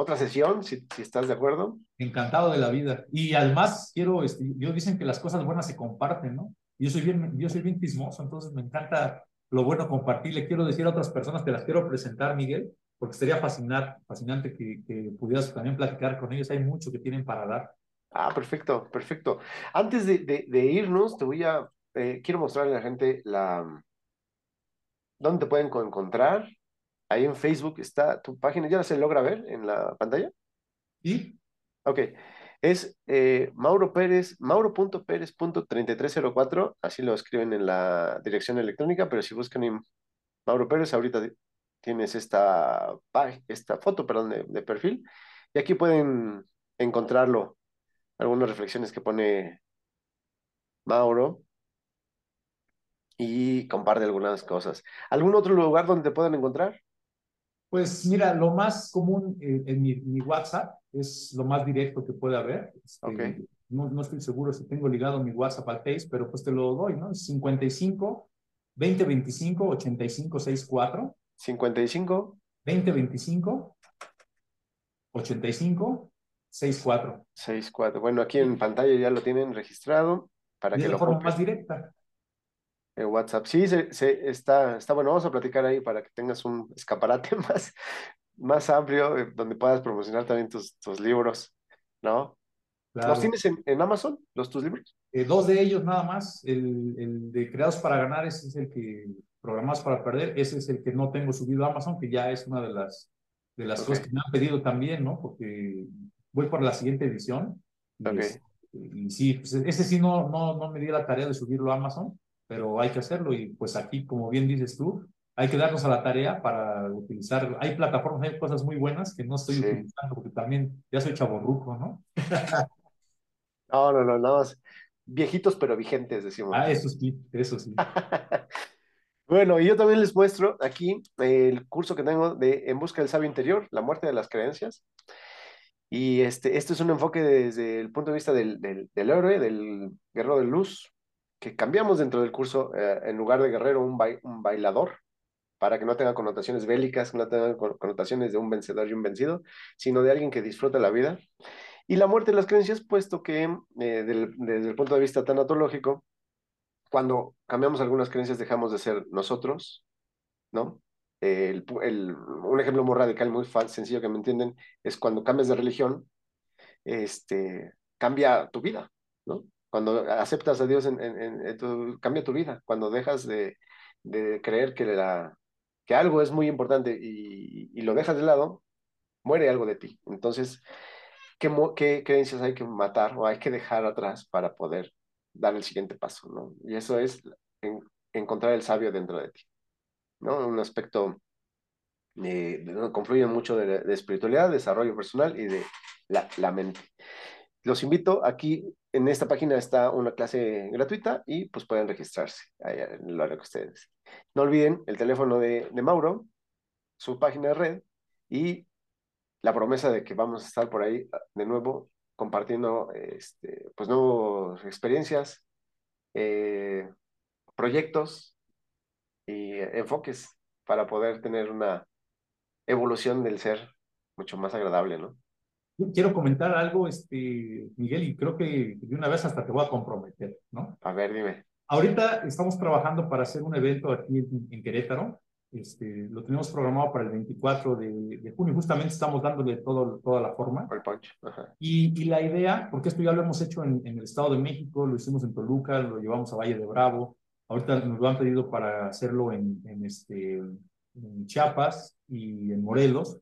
S1: otra sesión, si, si, estás de acuerdo.
S2: Encantado de la vida. Y además, quiero, este, yo dicen que las cosas buenas se comparten, ¿no? Yo soy bien, yo soy bien tismoso, entonces me encanta lo bueno compartir. Le quiero decir a otras personas, te las quiero presentar, Miguel, porque sería fascinar, fascinante que, que pudieras también platicar con ellos. Hay mucho que tienen para dar.
S1: Ah, perfecto, perfecto. Antes de, de, de irnos, te voy a, eh, quiero mostrarle a la gente la, dónde te pueden encontrar, Ahí en Facebook está tu página, ¿ya se logra ver en la pantalla?
S2: Sí.
S1: Ok. Es eh, Mauro Pérez, mauro.pérez.3304, así lo escriben en la dirección electrónica, pero si buscan en Mauro Pérez, ahorita tienes esta, esta foto perdón, de, de perfil, y aquí pueden encontrarlo, algunas reflexiones que pone Mauro y comparte algunas cosas. ¿Algún otro lugar donde te puedan encontrar?
S2: Pues mira, lo más común en, mi, mi, WhatsApp es lo más directo que puede haber.
S1: Este, okay.
S2: no, no, estoy seguro si tengo ligado mi WhatsApp al Face, pero pues te lo doy, ¿no? 55 2025 8564.
S1: 55
S2: 2025 85 64.
S1: 64. Bueno, aquí en pantalla ya lo tienen registrado para
S2: y
S1: que
S2: de
S1: lo
S2: forma más directa.
S1: En WhatsApp. Sí, se, se, está, está bueno. Vamos a platicar ahí para que tengas un escaparate más, más amplio eh, donde puedas promocionar también tus, tus libros, ¿no?
S2: Claro.
S1: ¿Los tienes en, en, Amazon, los tus libros?
S2: Eh, dos de ellos nada más. El, el, de Creados para Ganar, ese es el que Programados para Perder, ese es el que no tengo subido a Amazon, que ya es una de las, de las okay. cosas que me han pedido también, ¿no? Porque voy por la siguiente edición. Y,
S1: okay.
S2: es, y sí, pues ese sí no, no, no me di la tarea de subirlo a Amazon, pero hay que hacerlo y pues aquí, como bien dices tú, hay que darnos a la tarea para utilizar, hay plataformas, hay cosas muy buenas que no estoy sí. utilizando porque también ya soy chaborruco, ¿no?
S1: no, no, no, nada más viejitos pero vigentes, decimos.
S2: Ah, eso sí, eso sí.
S1: bueno, y yo también les muestro aquí el curso que tengo de En busca del sabio interior, la muerte de las creencias. Y este, este es un enfoque desde el punto de vista del, del, del héroe, del guerrero de luz, que cambiamos dentro del curso, eh, en lugar de guerrero, un, un bailador, para que no tenga connotaciones bélicas, no tenga connotaciones de un vencedor y un vencido, sino de alguien que disfruta la vida. Y la muerte de las creencias, puesto que eh, desde el punto de vista tanatológico, cuando cambiamos algunas creencias dejamos de ser nosotros, ¿no? El, el, un ejemplo muy radical, muy sencillo que me entienden, es cuando cambias de religión, este, cambia tu vida, ¿no? Cuando aceptas a Dios, en, en, tu, cambia tu vida. Cuando dejas de, de creer que, la, que algo es muy importante y, y, lo dejas de lado, muere algo de ti. Entonces, ¿qué, ¿qué creencias hay que matar o hay que dejar atrás para poder dar el siguiente paso? ¿no? Y eso es encontrar el sabio dentro de ti. ¿no? Un aspecto eh, confluye mucho de, espiritualidad, desarrollo personal y de la, la, mente. Los invito, aquí en esta página está una clase gratuita y pues pueden registrarse en lo que ustedes. No olviden el teléfono de, de Mauro, su página de red y la promesa de que vamos a estar por ahí de nuevo compartiendo este, pues nuevas experiencias, eh, proyectos y enfoques para poder tener una evolución del ser mucho más agradable, ¿no?
S2: Quiero comentar algo, este, Miguel, y creo que de una vez hasta te voy a comprometer, ¿no?
S1: A ver, dime.
S2: Ahorita estamos trabajando para hacer un evento aquí en, Querétaro. Este, lo tenemos programado para el 24 de, de junio. Justamente estamos dándole todo, toda la forma.
S1: El punch. Ajá.
S2: Y, y, la idea, porque esto ya lo hemos hecho en, en, el Estado de México, lo hicimos en Toluca, lo llevamos a Valle de Bravo, Ahorita nos lo han pedido para hacerlo en, en, este, en Chiapas y en Morelos,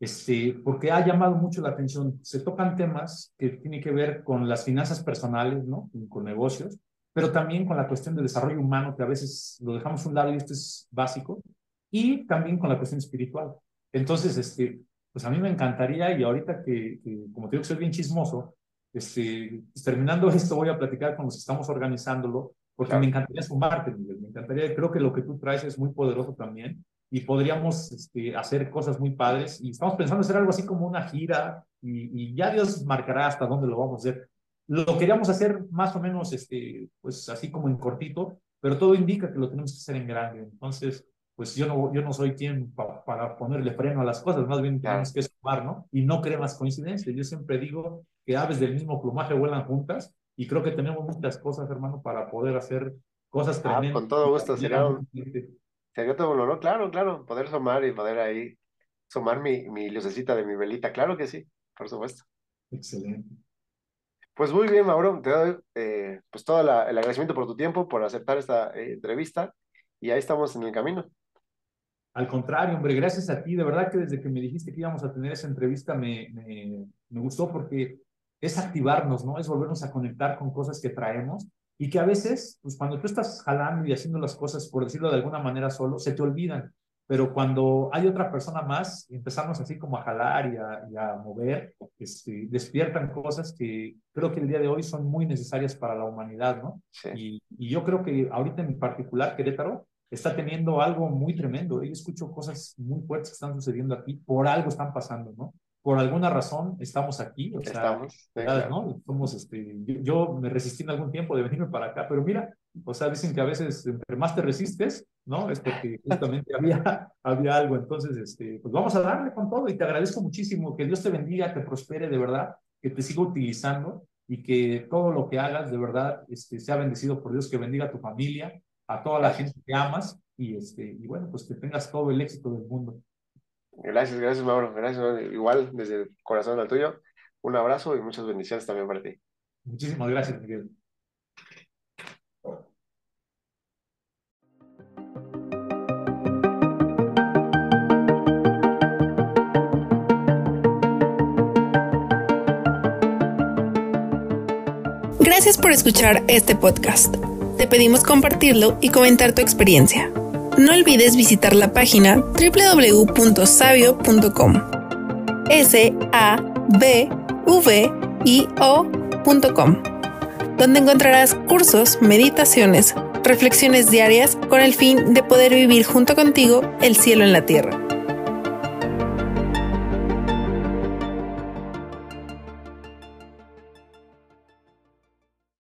S2: este, porque ha llamado mucho la atención. Se tocan temas que tienen que ver con las finanzas personales, ¿no? con negocios, pero también con la cuestión del desarrollo humano, que a veces lo dejamos a un lado y esto es básico, y también con la cuestión espiritual. Entonces, este, pues a mí me encantaría, y ahorita que, que como tengo que ser bien chismoso, este, pues terminando esto voy a platicar con los que estamos organizándolo, porque me encantaría sumarte, Miguel, me encantaría, creo que lo que tú traes es muy poderoso también y podríamos este, hacer cosas muy padres y estamos pensando hacer algo así como una gira y, y, ya Dios marcará hasta dónde lo vamos a hacer. Lo queríamos hacer más o menos, este, pues así como en cortito, pero todo indica que lo tenemos que hacer en grande. Entonces, pues yo no, yo no soy quien para ponerle freno a las cosas, más bien tenemos que sumar, ¿no? Y no creo más coincidencias. Yo siempre digo que aves del mismo plumaje vuelan juntas y creo que tenemos muchas cosas, hermano, para poder hacer cosas
S1: ah, tremendas. con todo gusto, sería un, sería todo un honor, claro, claro, poder sumar y poder ahí sumar mi, mi lucecita de mi velita, claro que sí, por supuesto.
S2: Excelente.
S1: Pues muy bien, Mauro, te doy eh, pues todo la, el agradecimiento por tu tiempo, por aceptar esta eh, entrevista y ahí estamos en el camino.
S2: Al contrario, hombre, gracias a ti. De verdad que desde que me dijiste que íbamos a tener esa entrevista me, me, me gustó porque es activarnos, ¿no? Es volvernos a conectar con cosas que traemos y que a veces, pues cuando tú estás jalando y haciendo las cosas, por decirlo de alguna manera solo, se te olvidan. Pero cuando hay otra persona más, empezamos así como a jalar y a, y a mover, este, despiertan cosas que creo que el día de hoy son muy necesarias para la humanidad, ¿no?
S1: Sí.
S2: Y, y yo creo que ahorita en particular Querétaro está teniendo algo muy tremendo. Yo escucho cosas muy fuertes que están sucediendo aquí, por algo están pasando, ¿no? Por alguna razón estamos aquí, o sea,
S1: estamos,
S2: ¿no? Somos, este, yo, me resistí en algún tiempo de venirme para acá, pero mira, o sea, dicen que a veces entre más te resistes, ¿no? Es porque justamente había, había algo, entonces, este, pues vamos a darle con todo y te agradezco muchísimo, que Dios te bendiga, te prospere de verdad, que te siga utilizando y que todo lo que hagas de verdad este, sea bendecido por Dios, que bendiga a tu familia, a toda la gente que amas y, este, y bueno, pues que tengas todo el éxito del mundo.
S1: Gracias, gracias, Mauro. Gracias, igual desde el corazón al tuyo. Un abrazo y muchas bendiciones también para ti.
S2: Muchísimas gracias, Miguel.
S3: Gracias por escuchar este podcast. Te pedimos compartirlo y comentar tu experiencia no olvides visitar la página www.sabio.com. S A B I donde encontrarás cursos, meditaciones, reflexiones diarias con el fin de poder vivir junto contigo el cielo en la tierra.